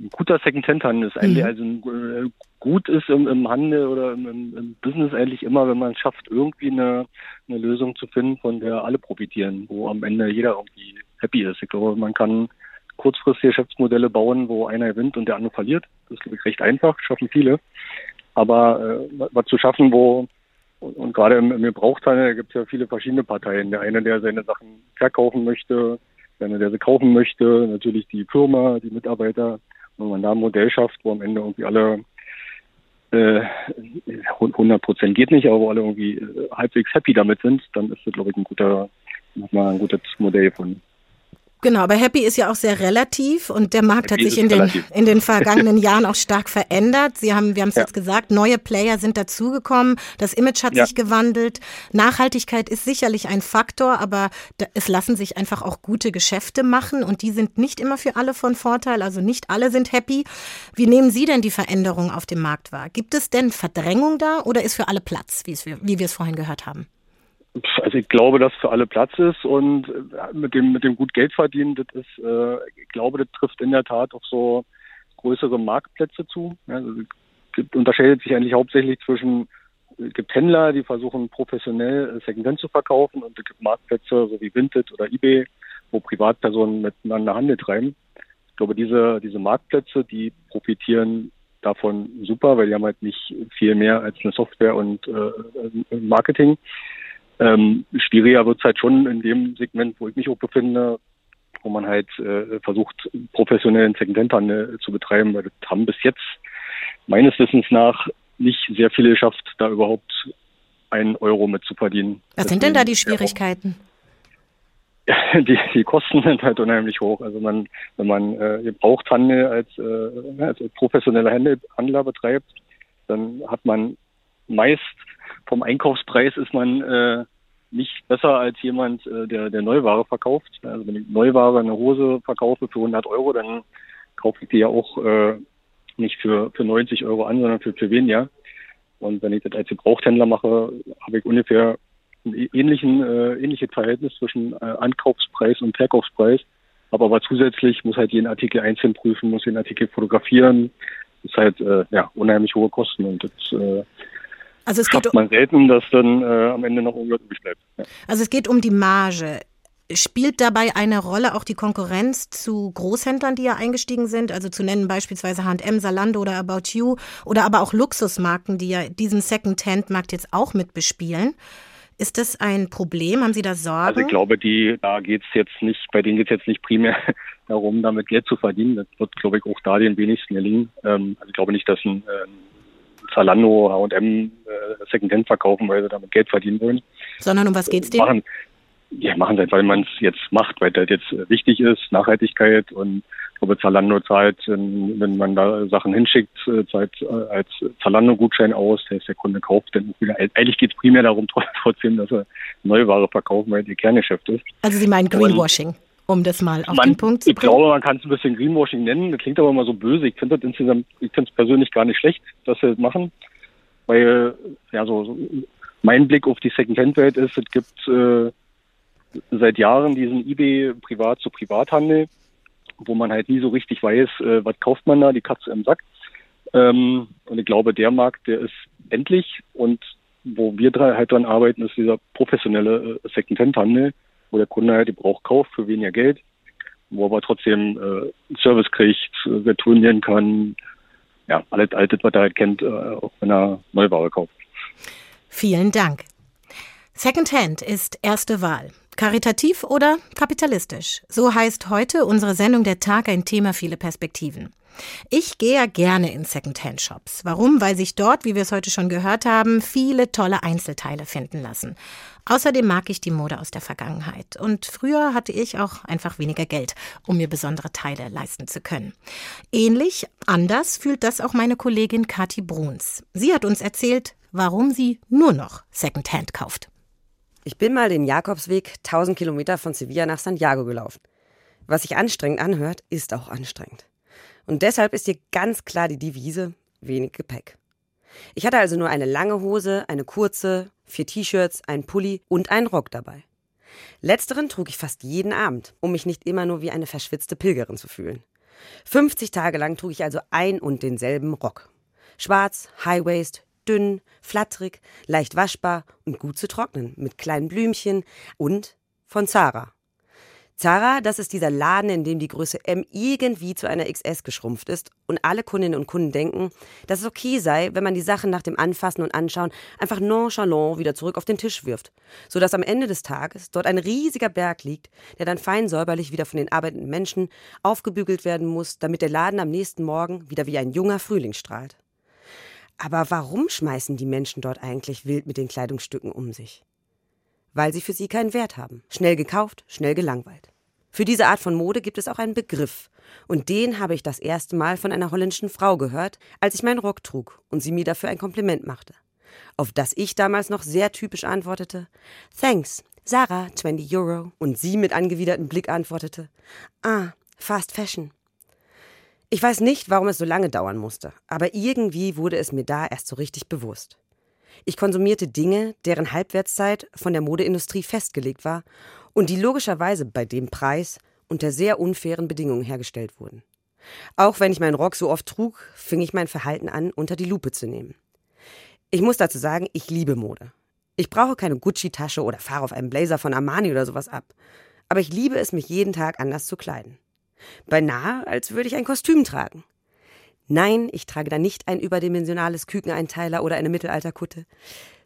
Ein guter Second-Hand-Handel ist eigentlich, also äh, gut ist im, im Handel oder im, im, im Business eigentlich immer, wenn man es schafft, irgendwie eine, eine Lösung zu finden, von der alle profitieren, wo am Ende jeder irgendwie happy ist. Ich glaube, man kann kurzfristige Geschäftsmodelle bauen, wo einer gewinnt und der andere verliert. Das ist, glaube ich, recht einfach, schaffen viele. Aber äh, was zu schaffen, wo und, und gerade im, im Gebrauchthandel gibt es ja viele verschiedene Parteien. Der eine, der seine Sachen verkaufen möchte, der eine, der sie kaufen möchte, natürlich die Firma, die Mitarbeiter. Wenn man da ein Modell schafft, wo am Ende irgendwie alle äh, 100 Prozent geht nicht, aber wo alle irgendwie äh, halbwegs happy damit sind, dann ist das, glaube ich, ein guter, nochmal ein gutes Modell von. Genau, aber Happy ist ja auch sehr relativ und der Markt Happy hat sich in den, relativ. in den vergangenen Jahren auch stark verändert. Sie haben, wir haben es Ja. jetzt gesagt, neue Player sind dazugekommen, das Image hat Ja. sich gewandelt. Nachhaltigkeit ist sicherlich ein Faktor, aber da, es lassen sich einfach auch gute Geschäfte machen und die sind nicht immer für alle von Vorteil, also nicht alle sind happy. Wie nehmen Sie denn die Veränderung auf dem Markt wahr? Gibt es denn Verdrängung da oder ist für alle Platz, wie, es, wir- wie wir es vorhin gehört haben? Also ich glaube, dass für alle Platz ist und äh, mit dem mit dem gut Geld verdienen, das ist, äh, ich glaube, das trifft in der Tat auf so größere Marktplätze zu. Also gibt, unterscheidet sich eigentlich hauptsächlich zwischen es gibt Händler, die versuchen professionell äh, Secondhand zu verkaufen und es gibt Marktplätze, so wie Vinted oder eBay, wo Privatpersonen miteinander Handel treiben. Ich glaube, diese, diese Marktplätze, die profitieren davon super, weil die haben halt nicht viel mehr als eine Software und äh, Marketing. Ähm, schwieriger wird es halt schon in dem Segment, wo ich mich auch befinde, wo man halt äh, versucht, professionellen Secondhand-Handel zu betreiben, weil das haben bis jetzt meines Wissens nach nicht sehr viele geschafft, da überhaupt einen Euro mit zu verdienen. Was sind denn da die Schwierigkeiten? Die, die Kosten sind halt unheimlich hoch. Also man, wenn man äh, Gebrauchthandel als, äh, als professioneller Handler betreibt, dann hat man meist vom Einkaufspreis ist man äh, nicht besser als jemand, äh, der, der Neuware verkauft. Also wenn ich Neuware eine Hose verkaufe für 100 Euro, dann kaufe ich die ja auch äh, nicht für, für 90 Euro an, sondern für, für weniger. Und wenn ich das als Gebrauchthändler mache, habe ich ungefähr ein ähnlichen, äh, ähnliches Verhältnis zwischen äh, Ankaufspreis und Verkaufspreis. Aber, aber zusätzlich muss halt jeden Artikel einzeln prüfen, muss den Artikel fotografieren. Das ist halt äh, ja, unheimlich hohe Kosten und das äh, also es geht man selten, dass dann äh, am Ende noch irgendwas übrig bleibt. Ja. Also es geht um die Marge. Spielt dabei eine Rolle auch die Konkurrenz zu Großhändlern, die ja eingestiegen sind? Also zu nennen beispielsweise H&M, Salando oder About You oder aber auch Luxusmarken, die ja diesen Second-Hand-Markt jetzt auch mit bespielen. Ist das ein Problem? Haben Sie da Sorgen? Also ich glaube, die, da geht's jetzt nicht, bei denen geht es jetzt nicht primär darum, damit Geld zu verdienen. Das wird, glaube ich, auch da den wenigsten gelingen. Ähm, also ich glaube nicht, dass ein, äh, Zalando, H&M äh, Secondhand verkaufen, weil sie damit Geld verdienen wollen. Sondern um was geht's denen? Machen, ja, machen sie, weil man es jetzt macht, weil das jetzt wichtig ist, Nachhaltigkeit und ich glaube, Zalando zahlt, wenn man da Sachen hinschickt, äh, zahlt äh, als Zalando-Gutschein aus, der ist der Kunde kauft, dann wieder. Eigentlich geht es primär darum, trotzdem, dass er Neuware verkaufen, weil ihr Kerngeschäft ist. Also Sie meinen Greenwashing? Um das mal auf man, den Punkt zu bringen? Ich glaube, man kann es ein bisschen Greenwashing nennen. Das klingt aber immer so böse. Ich finde das insgesamt, ich finde es persönlich gar nicht schlecht, dass sie das machen. Weil, ja, so, so mein Blick auf die Second-Hand-Welt ist, es gibt äh, seit Jahren diesen eBay Privat zu Privathandel, wo man halt nie so richtig weiß, äh, was kauft man da, die Katze im Sack. Ähm, und ich glaube, der Markt, der ist endlich und wo wir drei halt dran arbeiten, ist dieser professionelle äh, Second-Hand-Handel wo der Kunde halt die Brauch kauft für weniger Geld, wo aber trotzdem äh, Service kriegt, retournieren kann, ja, alles, alles, was er halt kennt, äh, auch wenn er Neuware kauft. Vielen Dank. Secondhand ist erste Wahl. Karitativ oder kapitalistisch? So heißt heute unsere Sendung Der Tag ein Thema viele Perspektiven. Ich gehe ja gerne in Secondhand-Shops. Warum? Weil sich dort, wie wir es heute schon gehört haben, viele tolle Einzelteile finden lassen. Außerdem mag ich die Mode aus der Vergangenheit. Und früher hatte ich auch einfach weniger Geld, um mir besondere Teile leisten zu können. Ähnlich, anders fühlt das auch meine Kollegin Kathi Bruns. Sie hat uns erzählt, warum sie nur noch Secondhand kauft. Ich bin mal den Jakobsweg 1000 Kilometer von Sevilla nach Santiago gelaufen. Was sich anstrengend anhört, ist auch anstrengend. Und deshalb ist hier ganz klar die Devise wenig Gepäck. Ich hatte also nur eine lange Hose, eine kurze, vier T-Shirts, einen Pulli und einen Rock dabei. Letzteren trug ich fast jeden Abend, um mich nicht immer nur wie eine verschwitzte Pilgerin zu fühlen. 50 Tage lang trug ich also ein und denselben Rock. Schwarz, Highwaist, dünn, flatterig, leicht waschbar und gut zu trocknen, mit kleinen Blümchen und von Zara. Zara, das ist dieser Laden, in dem die Größe M irgendwie zu einer XS geschrumpft ist und alle Kundinnen und Kunden denken, dass es okay sei, wenn man die Sachen nach dem Anfassen und Anschauen einfach nonchalant wieder zurück auf den Tisch wirft, sodass am Ende des Tages dort ein riesiger Berg liegt, der dann fein säuberlich wieder von den arbeitenden Menschen aufgebügelt werden muss, damit der Laden am nächsten Morgen wieder wie ein junger Frühling strahlt. Aber warum schmeißen die Menschen dort eigentlich wild mit den Kleidungsstücken um sich? weil sie für sie keinen Wert haben. Schnell gekauft, schnell gelangweilt. Für diese Art von Mode gibt es auch einen Begriff. Und den habe ich das erste Mal von einer holländischen Frau gehört, als ich meinen Rock trug und sie mir dafür ein Kompliment machte. Auf das ich damals noch sehr typisch antwortete: Thanks, Sarah, 20 Euro. Und sie mit angewidertem Blick antwortete: Ah, Fast Fashion. Ich weiß nicht, warum es so lange dauern musste, aber irgendwie wurde es mir da erst so richtig bewusst. Ich konsumierte Dinge, deren Halbwertszeit von der Modeindustrie festgelegt war und die logischerweise bei dem Preis unter sehr unfairen Bedingungen hergestellt wurden. Auch wenn ich meinen Rock so oft trug, fing ich mein Verhalten an, unter die Lupe zu nehmen. Ich muss dazu sagen, ich liebe Mode. Ich brauche keine Gucci-Tasche oder fahre auf einem Blazer von Armani oder sowas ab. Aber ich liebe es, mich jeden Tag anders zu kleiden. Beinahe, als würde ich ein Kostüm tragen. Nein, ich trage da nicht ein überdimensionales Kükeneinteiler oder eine Mittelalterkutte.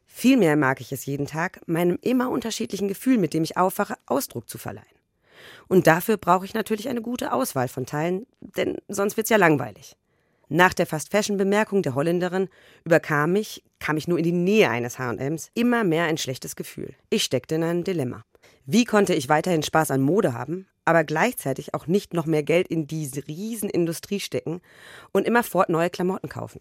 Vielmehr mag ich es jeden Tag, meinem immer unterschiedlichen Gefühl, mit dem ich aufwache, Ausdruck zu verleihen. Und dafür brauche ich natürlich eine gute Auswahl von Teilen, denn sonst wird's ja langweilig. Nach der Fast-Fashion-Bemerkung der Holländerin überkam mich, kam ich nur in die Nähe eines H&Ms, immer mehr ein schlechtes Gefühl. Ich steckte in einem Dilemma. Wie konnte ich weiterhin Spaß an Mode haben, aber gleichzeitig auch nicht noch mehr Geld in diese Riesenindustrie stecken und immerfort neue Klamotten kaufen?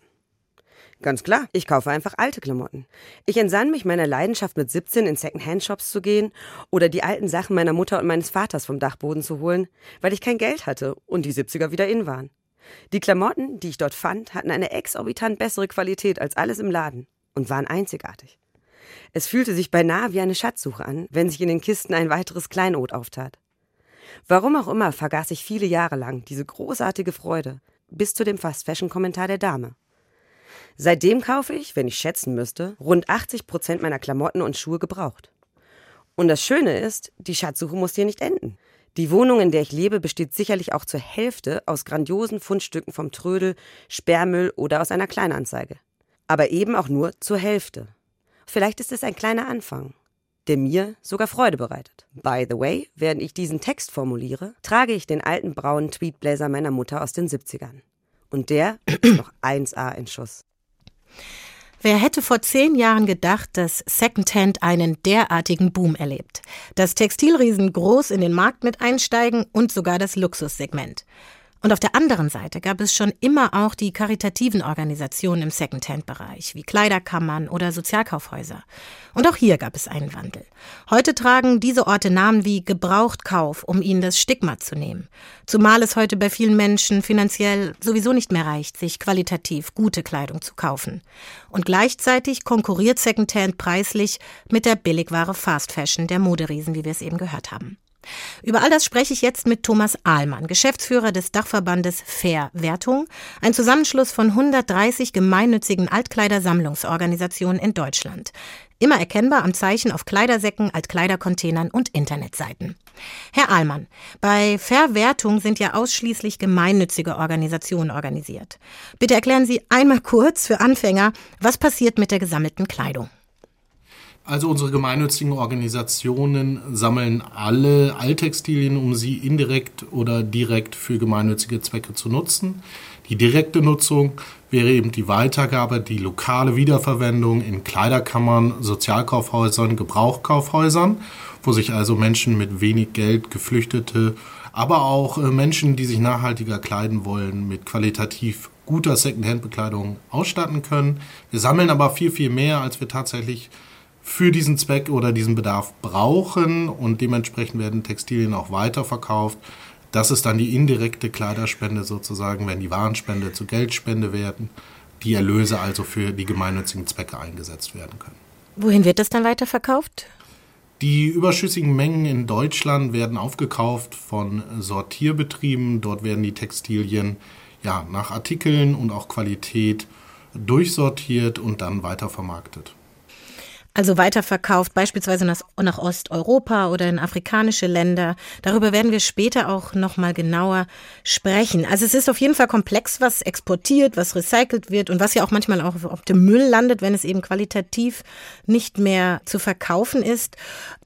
Ganz klar, ich kaufe einfach alte Klamotten. Ich entsann mich meiner Leidenschaft mit 17 in Second-Hand-Shops zu gehen oder die alten Sachen meiner Mutter und meines Vaters vom Dachboden zu holen, weil ich kein Geld hatte und die 70er wieder in waren. Die Klamotten, die ich dort fand, hatten eine exorbitant bessere Qualität als alles im Laden und waren einzigartig. Es fühlte sich beinahe wie eine Schatzsuche an, wenn sich in den Kisten ein weiteres Kleinod auftat. Warum auch immer vergaß ich viele Jahre lang diese großartige Freude, bis zu dem Fast-Fashion-Kommentar der Dame. Seitdem kaufe ich, wenn ich schätzen müsste, rund 80 Prozent meiner Klamotten und Schuhe gebraucht. Und das Schöne ist, die Schatzsuche muss hier nicht enden. Die Wohnung, in der ich lebe, besteht sicherlich auch zur Hälfte aus grandiosen Fundstücken vom Trödel, Sperrmüll oder aus einer Kleinanzeige. Aber eben auch nur zur Hälfte. Vielleicht ist es ein kleiner Anfang, der mir sogar Freude bereitet. By the way, während ich diesen Text formuliere, trage ich den alten braunen Tweetblazer meiner Mutter aus den 70ern. Und der ist noch 1A in Schuss. Wer hätte vor zehn Jahren gedacht, dass Secondhand einen derartigen Boom erlebt? Dass Textilriesen groß in den Markt mit einsteigen und sogar das Luxussegment. Und auf der anderen Seite gab es schon immer auch die karitativen Organisationen im Secondhand-Bereich, wie Kleiderkammern oder Sozialkaufhäuser. Und auch hier gab es einen Wandel. Heute tragen diese Orte Namen wie Gebrauchtkauf, um ihnen das Stigma zu nehmen. Zumal es heute bei vielen Menschen finanziell sowieso nicht mehr reicht, sich qualitativ gute Kleidung zu kaufen. Und gleichzeitig konkurriert Secondhand preislich mit der Billigware Fast Fashion der Moderiesen, wie wir es eben gehört haben. Über all das spreche ich jetzt mit Thomas Ahlmann, Geschäftsführer des Dachverbandes Fair Wertung, ein Zusammenschluss von 130 gemeinnützigen Altkleidersammlungsorganisationen in Deutschland. Immer erkennbar am Zeichen auf Kleidersäcken, Altkleidercontainern und Internetseiten. Herr Ahlmann, bei Verwertung sind ja ausschließlich gemeinnützige Organisationen organisiert. Bitte erklären Sie einmal kurz für Anfänger, was passiert mit der gesammelten Kleidung. Also unsere gemeinnützigen Organisationen sammeln alle Alttextilien, um sie indirekt oder direkt für gemeinnützige Zwecke zu nutzen. Die direkte Nutzung wäre eben die Weitergabe, die lokale Wiederverwendung in Kleiderkammern, Sozialkaufhäusern, Gebrauchkaufhäusern, wo sich also Menschen mit wenig Geld, Geflüchtete, aber auch äh, Menschen, die sich nachhaltiger kleiden wollen, mit qualitativ guter Secondhand-Bekleidung ausstatten können. Wir sammeln aber viel, viel mehr, als wir tatsächlich für diesen Zweck oder diesen Bedarf brauchen und dementsprechend werden Textilien auch weiterverkauft. Das ist dann die indirekte Kleiderspende sozusagen, wenn die Warenspende zu Geldspende werden, die Erlöse also für die gemeinnützigen Zwecke eingesetzt werden können. Wohin wird das dann weiterverkauft? Die überschüssigen Mengen in Deutschland werden aufgekauft von Sortierbetrieben. Dort werden die Textilien ja, nach Artikeln und auch Qualität durchsortiert und dann weitervermarktet also weiterverkauft, beispielsweise nach, Osteuropa oder in afrikanische Länder. Darüber werden wir später auch nochmal genauer sprechen. Also es ist auf jeden Fall komplex, was exportiert, was recycelt wird und was ja auch manchmal auch auf dem Müll landet, wenn es eben qualitativ nicht mehr zu verkaufen ist.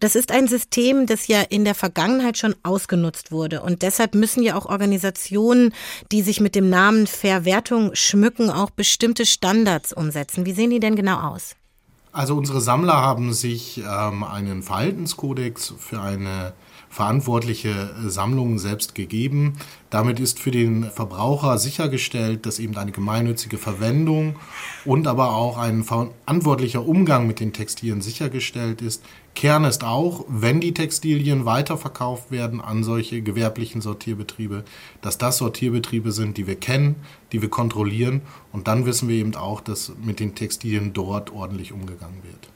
Das ist ein System, das ja in der Vergangenheit schon ausgenutzt wurde. Und deshalb müssen ja auch Organisationen, die sich mit dem Namen Verwertung schmücken, auch bestimmte Standards umsetzen. Wie sehen die denn genau aus? Also unsere Sammler haben sich ähm, einen Verhaltenskodex für eine verantwortliche Sammlung selbst gegeben. Damit ist für den Verbraucher sichergestellt, dass eben eine gemeinnützige Verwendung und aber auch ein verantwortlicher Umgang mit den Textilien sichergestellt ist. Kern ist auch, wenn die Textilien weiterverkauft werden an solche gewerblichen Sortierbetriebe, dass das Sortierbetriebe sind, die wir kennen, die wir kontrollieren und dann wissen wir eben auch, dass mit den Textilien dort ordentlich umgegangen wird.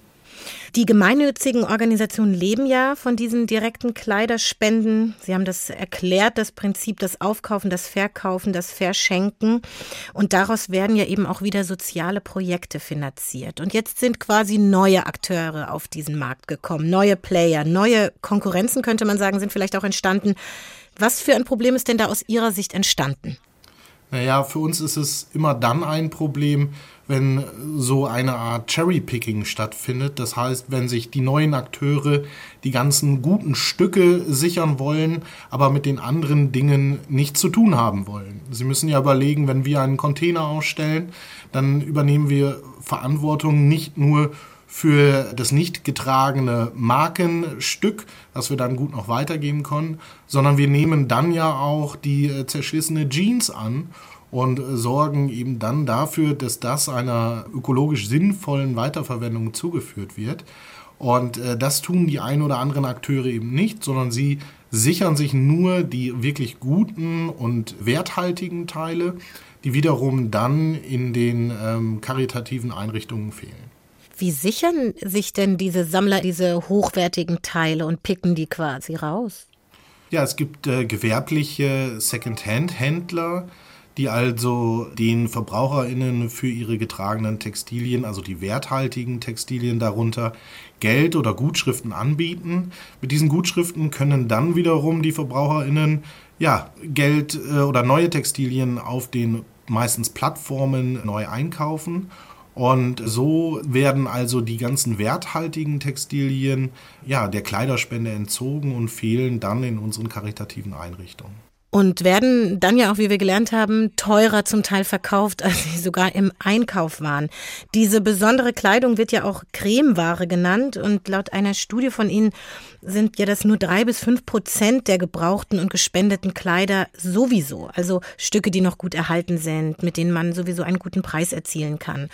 Die gemeinnützigen Organisationen leben ja von diesen direkten Kleiderspenden. Sie haben das erklärt, das Prinzip, das Aufkaufen, das Verkaufen, das Verschenken. Und daraus werden ja eben auch wieder soziale Projekte finanziert. Und jetzt sind quasi neue Akteure auf diesen Markt gekommen, neue Player, neue Konkurrenzen, könnte man sagen, sind vielleicht auch entstanden. Was für ein Problem ist denn da aus Ihrer Sicht entstanden? Naja, für uns ist es immer dann ein Problem, wenn so eine Art Cherry-Picking stattfindet. Das heißt, wenn sich die neuen Akteure die ganzen guten Stücke sichern wollen, aber mit den anderen Dingen nichts zu tun haben wollen. Sie müssen ja überlegen, wenn wir einen Container ausstellen, dann übernehmen wir Verantwortung nicht nur für das nicht getragene Markenstück, das wir dann gut noch weitergeben können, sondern wir nehmen dann ja auch die äh, zerschissene Jeans an und sorgen eben dann dafür, dass das einer ökologisch sinnvollen Weiterverwendung zugeführt wird. Und äh, das tun die ein oder anderen Akteure eben nicht, sondern sie sichern sich nur die wirklich guten und werthaltigen Teile, die wiederum dann in den ähm, karitativen Einrichtungen fehlen. Wie sichern sich denn diese Sammler diese hochwertigen Teile und picken die quasi raus? Ja, es gibt äh, gewerbliche Second-Hand-Händler, die also den VerbraucherInnen für ihre getragenen Textilien, also die werthaltigen Textilien darunter, Geld oder Gutschriften anbieten. Mit diesen Gutschriften können dann wiederum die VerbraucherInnen ja, Geld äh, oder neue Textilien auf den meistens Plattformen neu einkaufen. Und so werden also die ganzen werthaltigen Textilien ja, der Kleiderspende entzogen und fehlen dann in unseren karitativen Einrichtungen und werden dann ja auch, wie wir gelernt haben, teurer zum Teil verkauft, als sie sogar im Einkauf waren. Diese besondere Kleidung wird ja auch Cremeware genannt und laut einer Studie von Ihnen sind ja das nur drei bis fünf Prozent der gebrauchten und gespendeten Kleider sowieso. Also Stücke, die noch gut erhalten sind, mit denen man sowieso einen guten Preis erzielen kann,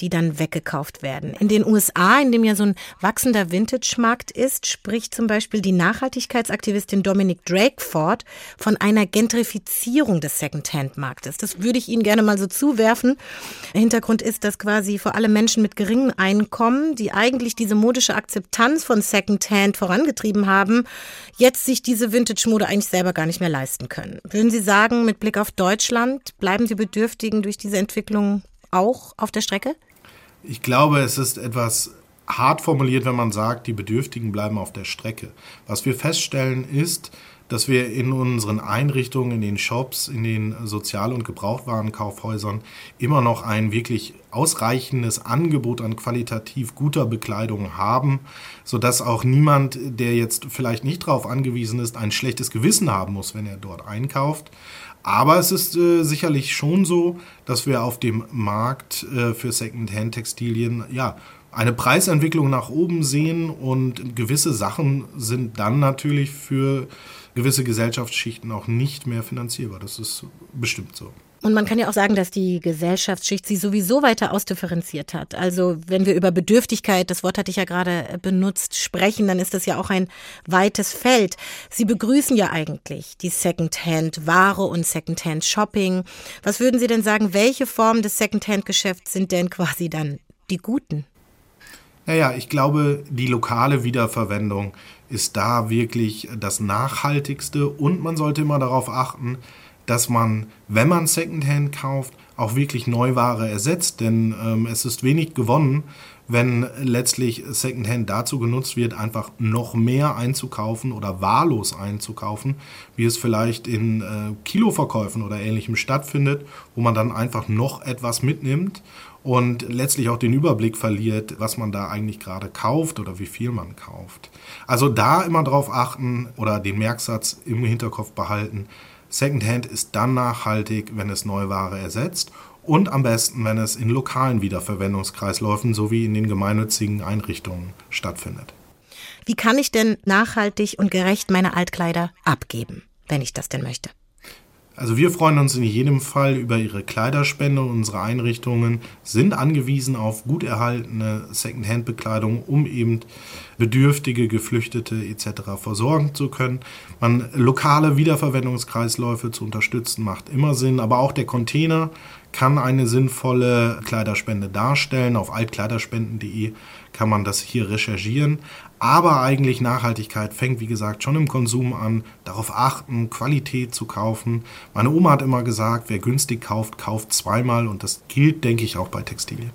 die dann weggekauft werden. In den USA, in dem ja so ein wachsender Vintage-Markt ist, spricht zum Beispiel die Nachhaltigkeitsaktivistin Dominic Drakeford von einer Gentrifizierung des Second-Hand-Marktes. Das würde ich Ihnen gerne mal so zuwerfen. Hintergrund ist, dass quasi vor allem Menschen mit geringem Einkommen, die eigentlich diese modische Akzeptanz von Second-Hand vorangetrieben haben, jetzt sich diese Vintage-Mode eigentlich selber gar nicht mehr leisten können. Würden Sie sagen, mit Blick auf Deutschland, bleiben die Bedürftigen durch diese Entwicklung auch auf der Strecke? Ich glaube, es ist etwas hart formuliert, wenn man sagt, die Bedürftigen bleiben auf der Strecke. Was wir feststellen ist, dass wir in unseren Einrichtungen, in den Shops, in den Sozial- und Gebrauchtwarenkaufhäusern immer noch ein wirklich ausreichendes Angebot an qualitativ guter Bekleidung haben, sodass auch niemand, der jetzt vielleicht nicht darauf angewiesen ist, ein schlechtes Gewissen haben muss, wenn er dort einkauft. Aber es ist äh, sicherlich schon so, dass wir auf dem Markt äh, für Second-Hand-Textilien ja eine Preisentwicklung nach oben sehen und gewisse Sachen sind dann natürlich für gewisse Gesellschaftsschichten auch nicht mehr finanzierbar. Das ist bestimmt so. Und man kann ja auch sagen, dass die Gesellschaftsschicht sie sowieso weiter ausdifferenziert hat. Also wenn wir über Bedürftigkeit, das Wort hatte ich ja gerade benutzt, sprechen, dann ist das ja auch ein weites Feld. Sie begrüßen ja eigentlich die Secondhand-Ware und Secondhand-Shopping. Was würden Sie denn sagen, welche Formen des Secondhand-Geschäfts sind denn quasi dann die guten? Naja, ich glaube, die lokale Wiederverwendung ist da wirklich das Nachhaltigste und man sollte immer darauf achten, dass man, wenn man Secondhand kauft, auch wirklich Neuware ersetzt, denn ähm, es ist wenig gewonnen, wenn letztlich Secondhand dazu genutzt wird, einfach noch mehr einzukaufen oder wahllos einzukaufen, wie es vielleicht in äh, Kiloverkäufen oder ähnlichem stattfindet, wo man dann einfach noch etwas mitnimmt und letztlich auch den Überblick verliert, was man da eigentlich gerade kauft oder wie viel man kauft. Also da immer drauf achten oder den Merksatz im Hinterkopf behalten. Secondhand ist dann nachhaltig, wenn es Neuware ersetzt und am besten, wenn es in lokalen Wiederverwendungskreisläufen sowie in den gemeinnützigen Einrichtungen stattfindet. Wie kann ich denn nachhaltig und gerecht meine Altkleider abgeben, wenn ich das denn möchte? Also wir freuen uns in jedem Fall über Ihre Kleiderspende. Unsere Einrichtungen sind angewiesen auf gut erhaltene Secondhand-Bekleidung, um eben Bedürftige, Geflüchtete etc. versorgen zu können. Man lokale Wiederverwendungskreisläufe zu unterstützen macht immer Sinn, aber auch der Container kann eine sinnvolle Kleiderspende darstellen. Auf altkleiderspenden.de kann man das hier recherchieren. Aber eigentlich Nachhaltigkeit fängt, wie gesagt, schon im Konsum an. Darauf achten, Qualität zu kaufen. Meine Oma hat immer gesagt, wer günstig kauft, kauft zweimal. Und das gilt, denke ich, auch bei Textilien.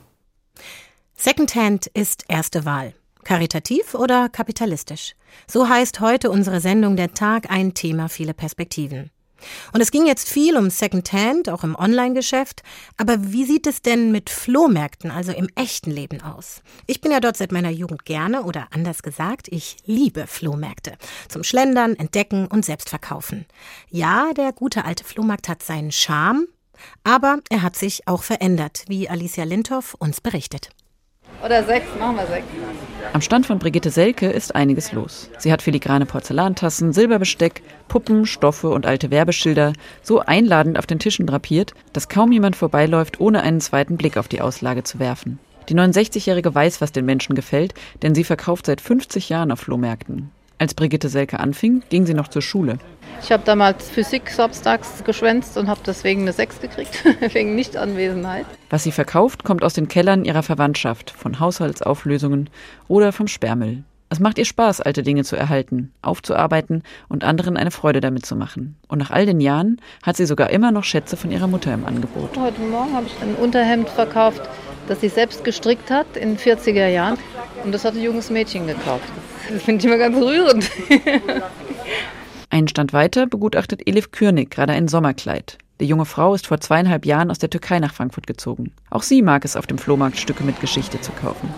Secondhand ist erste Wahl. Karitativ oder kapitalistisch? So heißt heute unsere Sendung Der Tag ein Thema, viele Perspektiven. Und es ging jetzt viel um Secondhand, auch im Online-Geschäft. Aber wie sieht es denn mit Flohmärkten, also im echten Leben aus? Ich bin ja dort seit meiner Jugend gerne oder anders gesagt, ich liebe Flohmärkte. Zum Schlendern, Entdecken und Selbstverkaufen. Ja, der gute alte Flohmarkt hat seinen Charme, aber er hat sich auch verändert, wie Alicia Lindhoff uns berichtet. Oder sechs, machen wir sechs. Am Stand von Brigitte Selke ist einiges los. Sie hat filigrane Porzellantassen, Silberbesteck, Puppen, Stoffe und alte Werbeschilder so einladend auf den Tischen drapiert, dass kaum jemand vorbeiläuft, ohne einen zweiten Blick auf die Auslage zu werfen. Die 69-Jährige weiß, was den Menschen gefällt, denn sie verkauft seit 50 Jahren auf Flohmärkten. Als Brigitte Selke anfing, ging sie noch zur Schule. Ich habe damals Physik samstags geschwänzt und habe deswegen eine 6 gekriegt, wegen Nichtanwesenheit. Was sie verkauft, kommt aus den Kellern ihrer Verwandtschaft, von Haushaltsauflösungen oder vom Sperrmüll. Es macht ihr Spaß, alte Dinge zu erhalten, aufzuarbeiten und anderen eine Freude damit zu machen. Und nach all den Jahren hat sie sogar immer noch Schätze von ihrer Mutter im Angebot. Heute Morgen habe ich ein Unterhemd verkauft, das sie selbst gestrickt hat in den 40er Jahren. Und das hat ein junges Mädchen gekauft. Das finde ich immer ganz rührend. Einen Stand weiter begutachtet Elif Kürnik gerade ein Sommerkleid. Die junge Frau ist vor zweieinhalb Jahren aus der Türkei nach Frankfurt gezogen. Auch sie mag es, auf dem Flohmarkt Stücke mit Geschichte zu kaufen.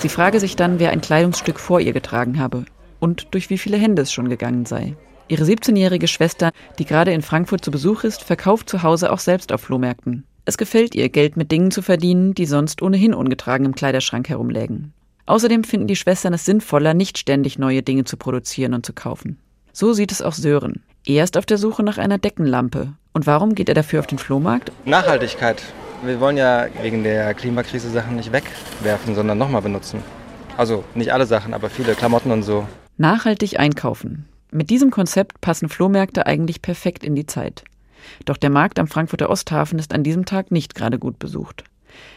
Sie frage sich dann, wer ein Kleidungsstück vor ihr getragen habe und durch wie viele Hände es schon gegangen sei. Ihre 17-jährige Schwester, die gerade in Frankfurt zu Besuch ist, verkauft zu Hause auch selbst auf Flohmärkten. Es gefällt ihr, Geld mit Dingen zu verdienen, die sonst ohnehin ungetragen im Kleiderschrank herumlägen. Außerdem finden die Schwestern es sinnvoller, nicht ständig neue Dinge zu produzieren und zu kaufen. So sieht es auch Sören. Er ist auf der Suche nach einer Deckenlampe. Und warum geht er dafür auf den Flohmarkt? Nachhaltigkeit. Wir wollen ja wegen der Klimakrise Sachen nicht wegwerfen, sondern nochmal benutzen. Also nicht alle Sachen, aber viele Klamotten und so. Nachhaltig einkaufen. Mit diesem Konzept passen Flohmärkte eigentlich perfekt in die Zeit. Doch der Markt am Frankfurter Osthafen ist an diesem Tag nicht gerade gut besucht.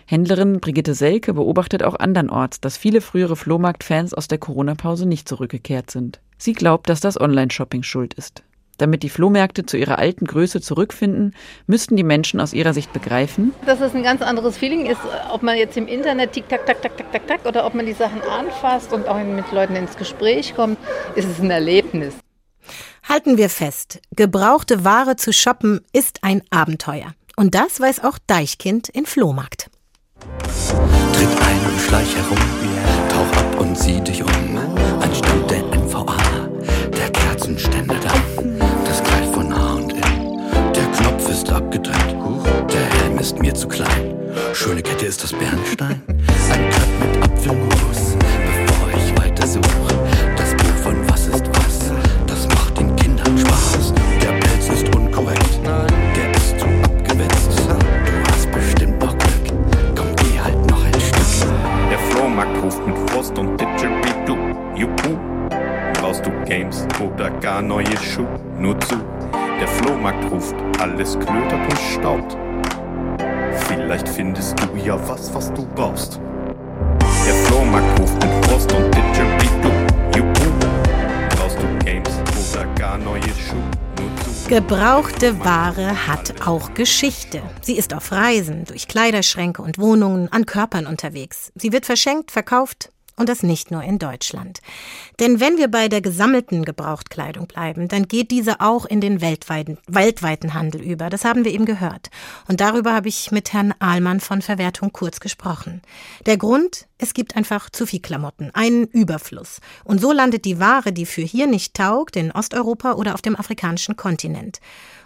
Händlerin Brigitte Selke beobachtet auch andernorts, dass viele frühere Flohmarktfans aus der Corona-Pause nicht zurückgekehrt sind. Sie glaubt, dass das Online-Shopping schuld ist. Damit die Flohmärkte zu ihrer alten Größe zurückfinden, müssten die Menschen aus ihrer Sicht begreifen, dass es ein ganz anderes Feeling ist, ob man jetzt im Internet tick, tack, tack, tack, tack, tack, tack oder ob man die Sachen anfasst und auch mit Leuten ins Gespräch kommt, ist es ein Erlebnis. Halten wir fest, gebrauchte Ware zu shoppen ist ein Abenteuer. Und das weiß auch Deichkind in Flohmarkt. Tritt ein und schleich herum, tauch ab und sieh dich um. Ein Stand der NVA, der Kerzenständer da. Das Kleid von H&M, der Knopf ist abgetrennt. Der Helm ist mir zu klein. Schöne Kette ist das Bernstein. Gebrauchte Ware hat auch Geschichte. Sie ist auf Reisen, durch Kleiderschränke und Wohnungen, an Körpern unterwegs. Sie wird verschenkt, verkauft und das nicht nur in Deutschland. Denn wenn wir bei der gesammelten Gebrauchtkleidung bleiben, dann geht diese auch in den weltweiten, weltweiten Handel über. Das haben wir eben gehört. Und darüber habe ich mit Herrn Ahlmann von Verwertung kurz gesprochen. Der Grund, es gibt einfach zu viel Klamotten, einen Überfluss. Und so landet die Ware, die für hier nicht taugt, in Osteuropa oder auf dem afrikanischen Kontinent.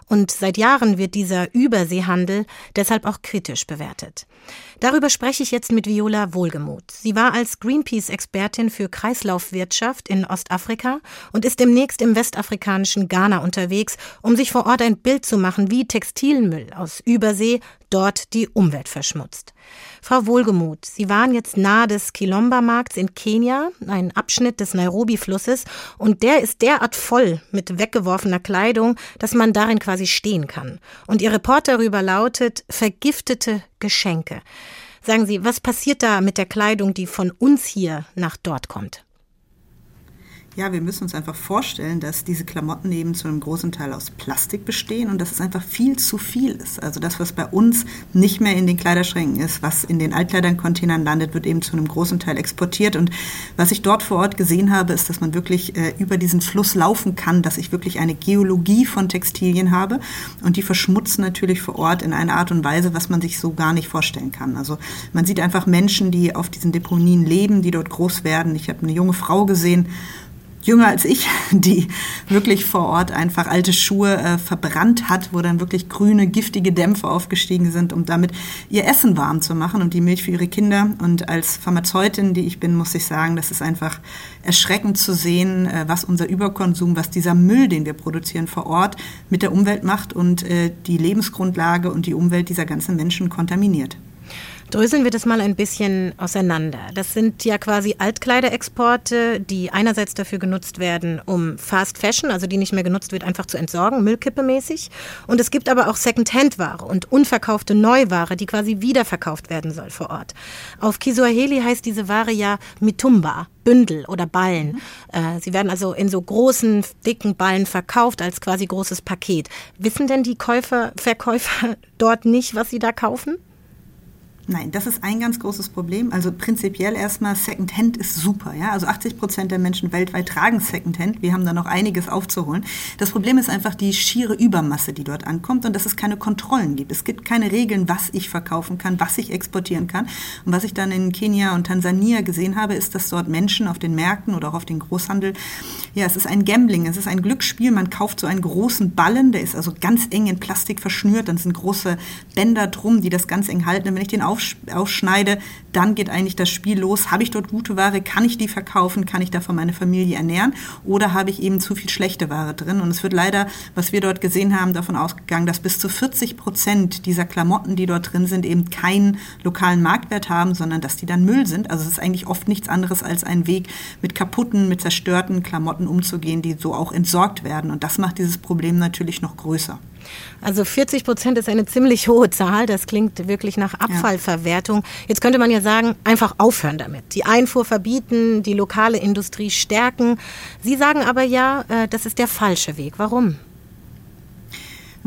Und seit Jahren wird dieser Überseehandel deshalb auch kritisch bewertet. Darüber spreche ich jetzt mit Viola Wohlgemuth. Sie war als Greenpeace-Expertin für Kreislaufwirtschaft in Ostafrika und ist demnächst im westafrikanischen Ghana unterwegs, um sich vor Ort ein Bild zu machen, wie Textilmüll aus Übersee dort die Umwelt verschmutzt. Frau Wohlgemuth, Sie waren jetzt nahe des Kilomba-Markts in Kenia, ein Abschnitt des Nairobi-Flusses, und der ist derart voll mit weggeworfener Kleidung, dass man darin quasi stehen kann. Und Ihr Report darüber lautet vergiftete Geschenke. Sagen Sie, was passiert da mit der Kleidung, die von uns hier nach dort kommt? Ja, wir müssen uns einfach vorstellen, dass diese Klamotten eben zu einem großen Teil aus Plastik bestehen und dass es einfach viel zu viel ist. Also das, was bei uns nicht mehr in den Kleiderschränken ist, was in den Altkleidern-Containern landet, wird eben zu einem großen Teil exportiert. Und was ich dort vor Ort gesehen habe, ist, dass man wirklich äh, über diesen Fluss laufen kann, dass ich wirklich eine Geologie von Textilien habe und die verschmutzen natürlich vor Ort in einer Art und Weise, was man sich so gar nicht vorstellen kann. Also man sieht einfach Menschen, die auf diesen Deponien leben, die dort groß werden. Ich habe eine junge Frau gesehen, jünger als ich, die wirklich vor Ort einfach alte Schuhe äh, verbrannt hat, wo dann wirklich grüne, giftige Dämpfe aufgestiegen sind, um damit ihr Essen warm zu machen und die Milch für ihre Kinder. Und als Pharmazeutin, die ich bin, muss ich sagen, das ist einfach erschreckend zu sehen, äh, was unser Überkonsum, was dieser Müll, den wir produzieren vor Ort, mit der Umwelt macht und äh, die Lebensgrundlage und die Umwelt dieser ganzen Menschen kontaminiert. Dröseln wir das mal ein bisschen auseinander. Das sind ja quasi Altkleiderexporte, die einerseits dafür genutzt werden, um Fast Fashion, also die nicht mehr genutzt wird, einfach zu entsorgen, Müllkippe-mäßig. Und es gibt aber auch Second-Hand-Ware und unverkaufte Neuware, die quasi wiederverkauft werden soll vor Ort. Auf Kiswahili heißt diese Ware ja Mitumba, Bündel oder Ballen. Mhm. Sie werden also in so großen, dicken Ballen verkauft als quasi großes Paket. Wissen denn die Käufer, Verkäufer dort nicht, was sie da kaufen? Nein, das ist ein ganz großes Problem. Also prinzipiell erstmal Secondhand ist super. Ja? Also 80 Prozent der Menschen weltweit tragen Secondhand. Wir haben da noch einiges aufzuholen. Das Problem ist einfach die schiere Übermasse, die dort ankommt und dass es keine Kontrollen gibt. Es gibt keine Regeln, was ich verkaufen kann, was ich exportieren kann. Und was ich dann in Kenia und Tansania gesehen habe, ist, dass dort Menschen auf den Märkten oder auch auf den Großhandel, ja, es ist ein Gambling, es ist ein Glücksspiel. Man kauft so einen großen Ballen, der ist also ganz eng in Plastik verschnürt. Dann sind große Bänder drum, die das ganz eng halten. Und wenn ich den auf aufschneide, dann geht eigentlich das Spiel los. Habe ich dort gute Ware? Kann ich die verkaufen? Kann ich davon meine Familie ernähren? Oder habe ich eben zu viel schlechte Ware drin? Und es wird leider, was wir dort gesehen haben, davon ausgegangen, dass bis zu 40 Prozent dieser Klamotten, die dort drin sind, eben keinen lokalen Marktwert haben, sondern dass die dann Müll sind. Also es ist eigentlich oft nichts anderes als ein Weg, mit kaputten, mit zerstörten Klamotten umzugehen, die so auch entsorgt werden. Und das macht dieses Problem natürlich noch größer. Also 40 Prozent ist eine ziemlich hohe Zahl. Das klingt wirklich nach Abfallverwertung. Jetzt könnte man ja sagen, einfach aufhören damit. Die Einfuhr verbieten, die lokale Industrie stärken. Sie sagen aber ja, äh, das ist der falsche Weg. Warum?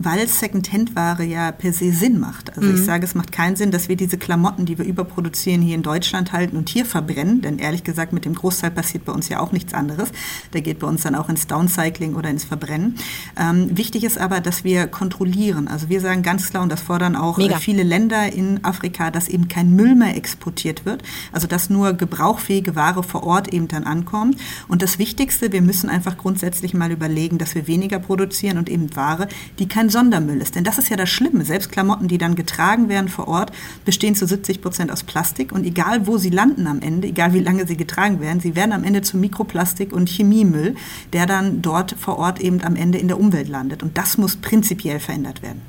Weil Second-Hand-Ware ja per se Sinn macht. Also mhm. ich sage, es macht keinen Sinn, dass wir diese Klamotten, die wir überproduzieren, hier in Deutschland halten und hier verbrennen. Denn ehrlich gesagt, mit dem Großteil passiert bei uns ja auch nichts anderes. Der geht bei uns dann auch ins Downcycling oder ins Verbrennen. Ähm, wichtig ist aber, dass wir kontrollieren. Also wir sagen ganz klar, und das fordern auch Mega. viele Länder in Afrika, dass eben kein Müll mehr exportiert wird. Also dass nur gebrauchfähige Ware vor Ort eben dann ankommt. Und das Wichtigste, wir müssen einfach grundsätzlich mal überlegen, dass wir weniger produzieren und eben Ware, die Sondermüll ist. Denn das ist ja das Schlimme. Selbst Klamotten, die dann getragen werden vor Ort, bestehen zu 70 Prozent aus Plastik. Und egal, wo sie landen am Ende, egal wie lange sie getragen werden, sie werden am Ende zu Mikroplastik und Chemiemüll, der dann dort vor Ort eben am Ende in der Umwelt landet. Und das muss prinzipiell verändert werden.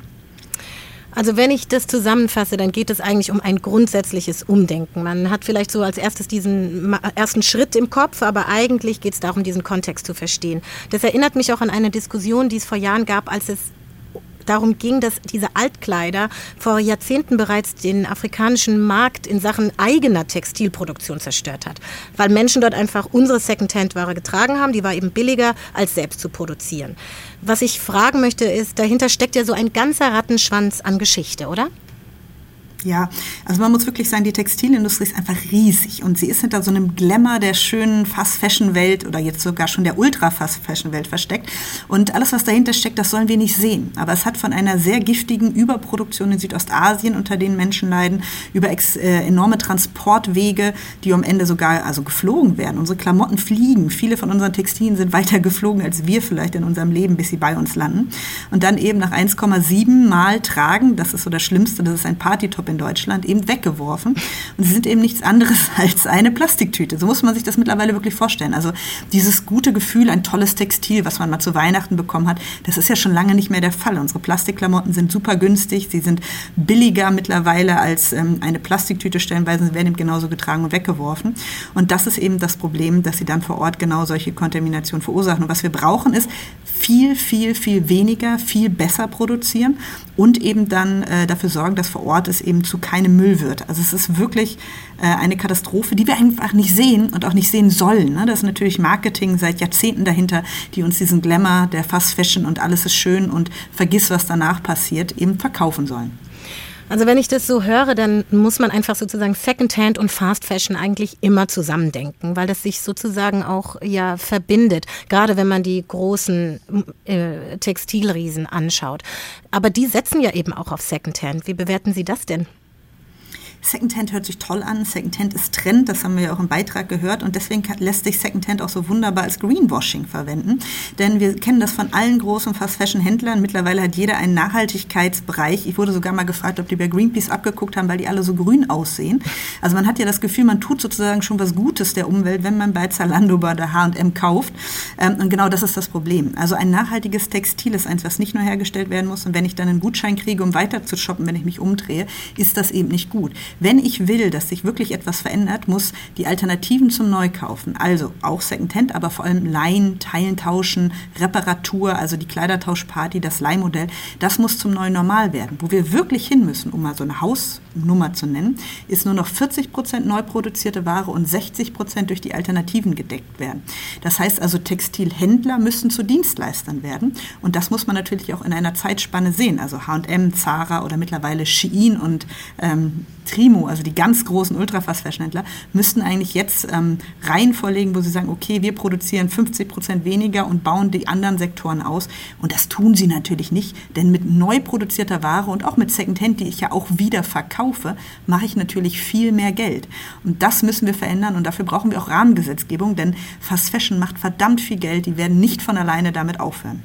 Also wenn ich das zusammenfasse, dann geht es eigentlich um ein grundsätzliches Umdenken. Man hat vielleicht so als erstes diesen ersten Schritt im Kopf, aber eigentlich geht es darum, diesen Kontext zu verstehen. Das erinnert mich auch an eine Diskussion, die es vor Jahren gab, als es darum ging, dass diese Altkleider vor Jahrzehnten bereits den afrikanischen Markt in Sachen eigener Textilproduktion zerstört hat, weil Menschen dort einfach unsere Secondhand-Ware getragen haben, die war eben billiger als selbst zu produzieren. Was ich fragen möchte ist, dahinter steckt ja so ein ganzer Rattenschwanz an Geschichte, oder? Ja, also man muss wirklich sagen, die Textilindustrie ist einfach riesig und sie ist hinter so einem Glamour der schönen Fast-Fashion-Welt oder jetzt sogar schon der Ultra-Fast-Fashion-Welt versteckt. Und alles, was dahinter steckt, das sollen wir nicht sehen. Aber es hat von einer sehr giftigen Überproduktion in Südostasien, unter denen Menschen leiden, über äh, enorme Transportwege, die am Ende sogar also geflogen werden. Unsere Klamotten fliegen. Viele von unseren Textilien sind weiter geflogen als wir vielleicht in unserem Leben, bis sie bei uns landen. Und dann eben nach 1,7 Mal tragen, das ist so das Schlimmste, das ist ein Partytop in Deutschland eben weggeworfen. Und sie sind eben nichts anderes als eine Plastiktüte. So muss man sich das mittlerweile wirklich vorstellen. Also dieses gute Gefühl, ein tolles Textil, was man mal zu Weihnachten bekommen hat, das ist ja schon lange nicht mehr der Fall. Unsere Plastikklamotten sind super günstig, sie sind billiger mittlerweile als ähm, eine Plastiktüte stellenweise, sie werden eben genauso getragen und weggeworfen. Und das ist eben das Problem, dass sie dann vor Ort genau solche Kontaminationen verursachen. Und was wir brauchen ist viel, viel, viel weniger, viel besser produzieren und eben dann äh, dafür sorgen, dass vor Ort es eben zu keinem Müll wird. Also es ist wirklich äh, eine Katastrophe, die wir einfach nicht sehen und auch nicht sehen sollen. Ne? Das ist natürlich Marketing seit Jahrzehnten dahinter, die uns diesen Glamour der Fast Fashion und alles ist schön und vergiss, was danach passiert, eben verkaufen sollen. Also wenn ich das so höre, dann muss man einfach sozusagen Secondhand und Fast Fashion eigentlich immer zusammendenken, weil das sich sozusagen auch ja verbindet, gerade wenn man die großen äh, Textilriesen anschaut. Aber die setzen ja eben auch auf Secondhand. Wie bewerten Sie das denn? Secondhand hört sich toll an. Secondhand ist Trend, das haben wir ja auch im Beitrag gehört. Und deswegen lässt sich Secondhand auch so wunderbar als Greenwashing verwenden. Denn wir kennen das von allen großen Fast-Fashion-Händlern. Mittlerweile hat jeder einen Nachhaltigkeitsbereich. Ich wurde sogar mal gefragt, ob die bei Greenpeace abgeguckt haben, weil die alle so grün aussehen. Also man hat ja das Gefühl, man tut sozusagen schon was Gutes der Umwelt, wenn man bei Zalando bei der H&M kauft. Ähm, und genau das ist das Problem. Also ein nachhaltiges Textil ist eins, was nicht nur hergestellt werden muss. Und wenn ich dann einen Gutschein kriege, um weiter zu shoppen, wenn ich mich umdrehe, ist das eben nicht gut. Wenn ich will, dass sich wirklich etwas verändert, muss die Alternativen zum Neukaufen, also auch Secondhand, aber vor allem Leihen, Teilen tauschen, Reparatur, also die Kleidertauschparty, das Leihmodell, das muss zum neuen Normal werden. Wo wir wirklich hin müssen, um mal so eine Hausnummer zu nennen, ist nur noch 40 Prozent neu produzierte Ware und 60 Prozent durch die Alternativen gedeckt werden. Das heißt also, Textilhändler müssen zu Dienstleistern werden und das muss man natürlich auch in einer Zeitspanne sehen. Also H&M, Zara oder mittlerweile Shein und ähm, Trimo, also die ganz großen Ultrafast-Fashion-Händler, müssten eigentlich jetzt ähm, Reihen vorlegen, wo sie sagen, okay, wir produzieren 50 Prozent weniger und bauen die anderen Sektoren aus. Und das tun sie natürlich nicht, denn mit neu produzierter Ware und auch mit Secondhand, die ich ja auch wieder verkaufe, mache ich natürlich viel mehr Geld. Und das müssen wir verändern und dafür brauchen wir auch Rahmengesetzgebung, denn Fast Fashion macht verdammt viel Geld, die werden nicht von alleine damit aufhören.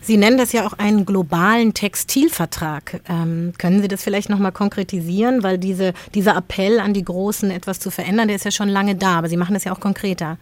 Sie nennen das ja auch einen globalen Textilvertrag. Ähm, können Sie das vielleicht noch mal konkretisieren? Weil diese, dieser Appell an die Großen, etwas zu verändern, der ist ja schon lange da, aber Sie machen das ja auch konkreter.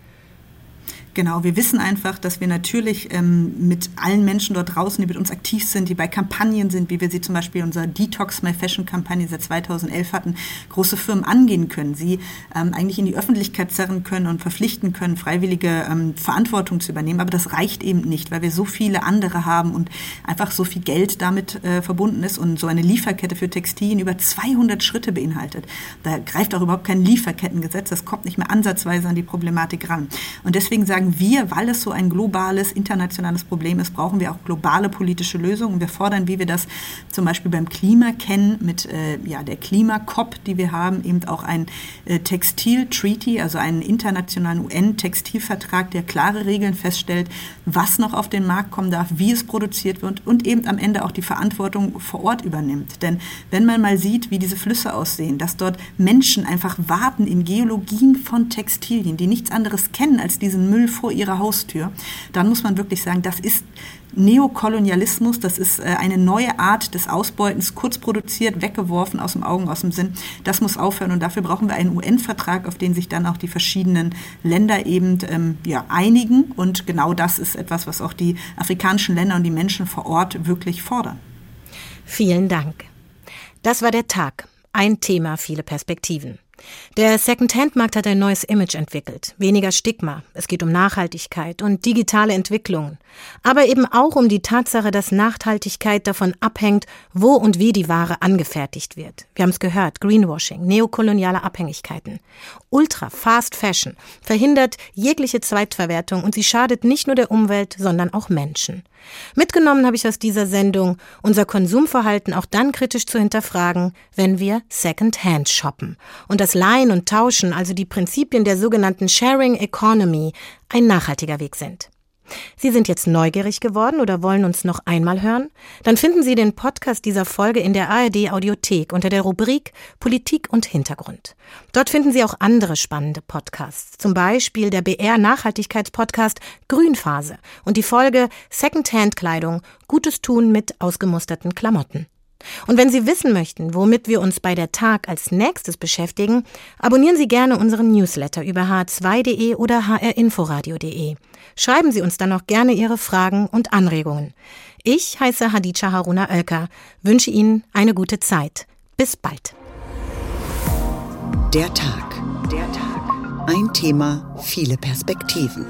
Genau, wir wissen einfach, dass wir natürlich ähm, mit allen Menschen dort draußen, die mit uns aktiv sind, die bei Kampagnen sind, wie wir sie zum Beispiel unserer Detox My Fashion Kampagne seit 2011 hatten, große Firmen angehen können, sie ähm, eigentlich in die Öffentlichkeit zerren können und verpflichten können, freiwillige ähm, Verantwortung zu übernehmen. Aber das reicht eben nicht, weil wir so viele andere haben und einfach so viel Geld damit äh, verbunden ist und so eine Lieferkette für Textilien über 200 Schritte beinhaltet. Da greift auch überhaupt kein Lieferkettengesetz, das kommt nicht mehr ansatzweise an die Problematik ran. Und deswegen sagen sagen wir, weil es so ein globales, internationales Problem ist, brauchen wir auch globale politische Lösungen. Wir fordern, wie wir das zum Beispiel beim Klima kennen, mit äh, ja, der Klima-COP, die wir haben, eben auch ein äh, Textil-Treaty, also einen internationalen UN-Textilvertrag, der klare Regeln feststellt, was noch auf den Markt kommen darf, wie es produziert wird und eben am Ende auch die Verantwortung vor Ort übernimmt. Denn wenn man mal sieht, wie diese Flüsse aussehen, dass dort Menschen einfach warten in Geologien von Textilien, die nichts anderes kennen als diesen Müll vor ihrer Haustür, dann muss man wirklich sagen, das ist Neokolonialismus, das ist äh, eine neue Art des Ausbeutens, kurz produziert, weggeworfen, aus dem Augen, aus dem Sinn. Das muss aufhören und dafür brauchen wir einen UN-Vertrag, auf den sich dann auch die verschiedenen Länder eben ähm, ja, einigen. Und genau das ist etwas, was auch die afrikanischen Länder und die Menschen vor Ort wirklich fordern. Vielen Dank. Das war der Tag. Ein Thema, viele Perspektiven. Der Second-Hand-Markt hat ein neues Image entwickelt. Weniger Stigma. Es geht um Nachhaltigkeit und digitale Entwicklungen. Aber eben auch um die Tatsache, dass Nachhaltigkeit davon abhängt, wo und wie die Ware angefertigt wird. Wir haben es gehört. Greenwashing, neokoloniale Abhängigkeiten. Ultra Fast Fashion verhindert jegliche Zweitverwertung und sie schadet nicht nur der Umwelt, sondern auch Menschen. Mitgenommen habe ich aus dieser Sendung, unser Konsumverhalten auch dann kritisch zu hinterfragen, wenn wir Second-Hand shoppen und das Leihen und Tauschen, also die Prinzipien der sogenannten Sharing Economy, ein nachhaltiger Weg sind. Sie sind jetzt neugierig geworden oder wollen uns noch einmal hören? Dann finden Sie den Podcast dieser Folge in der ARD Audiothek unter der Rubrik Politik und Hintergrund. Dort finden Sie auch andere spannende Podcasts, zum Beispiel der BR Nachhaltigkeitspodcast Grünphase und die Folge Secondhand Kleidung Gutes tun mit ausgemusterten Klamotten. Und wenn Sie wissen möchten, womit wir uns bei der Tag als nächstes beschäftigen, abonnieren Sie gerne unseren Newsletter über h2.de oder hrinforadio.de. Schreiben Sie uns dann auch gerne Ihre Fragen und Anregungen. Ich heiße Hadija Haruna Oelker, wünsche Ihnen eine gute Zeit. Bis bald. Der Tag. Der Tag. Ein Thema, viele Perspektiven.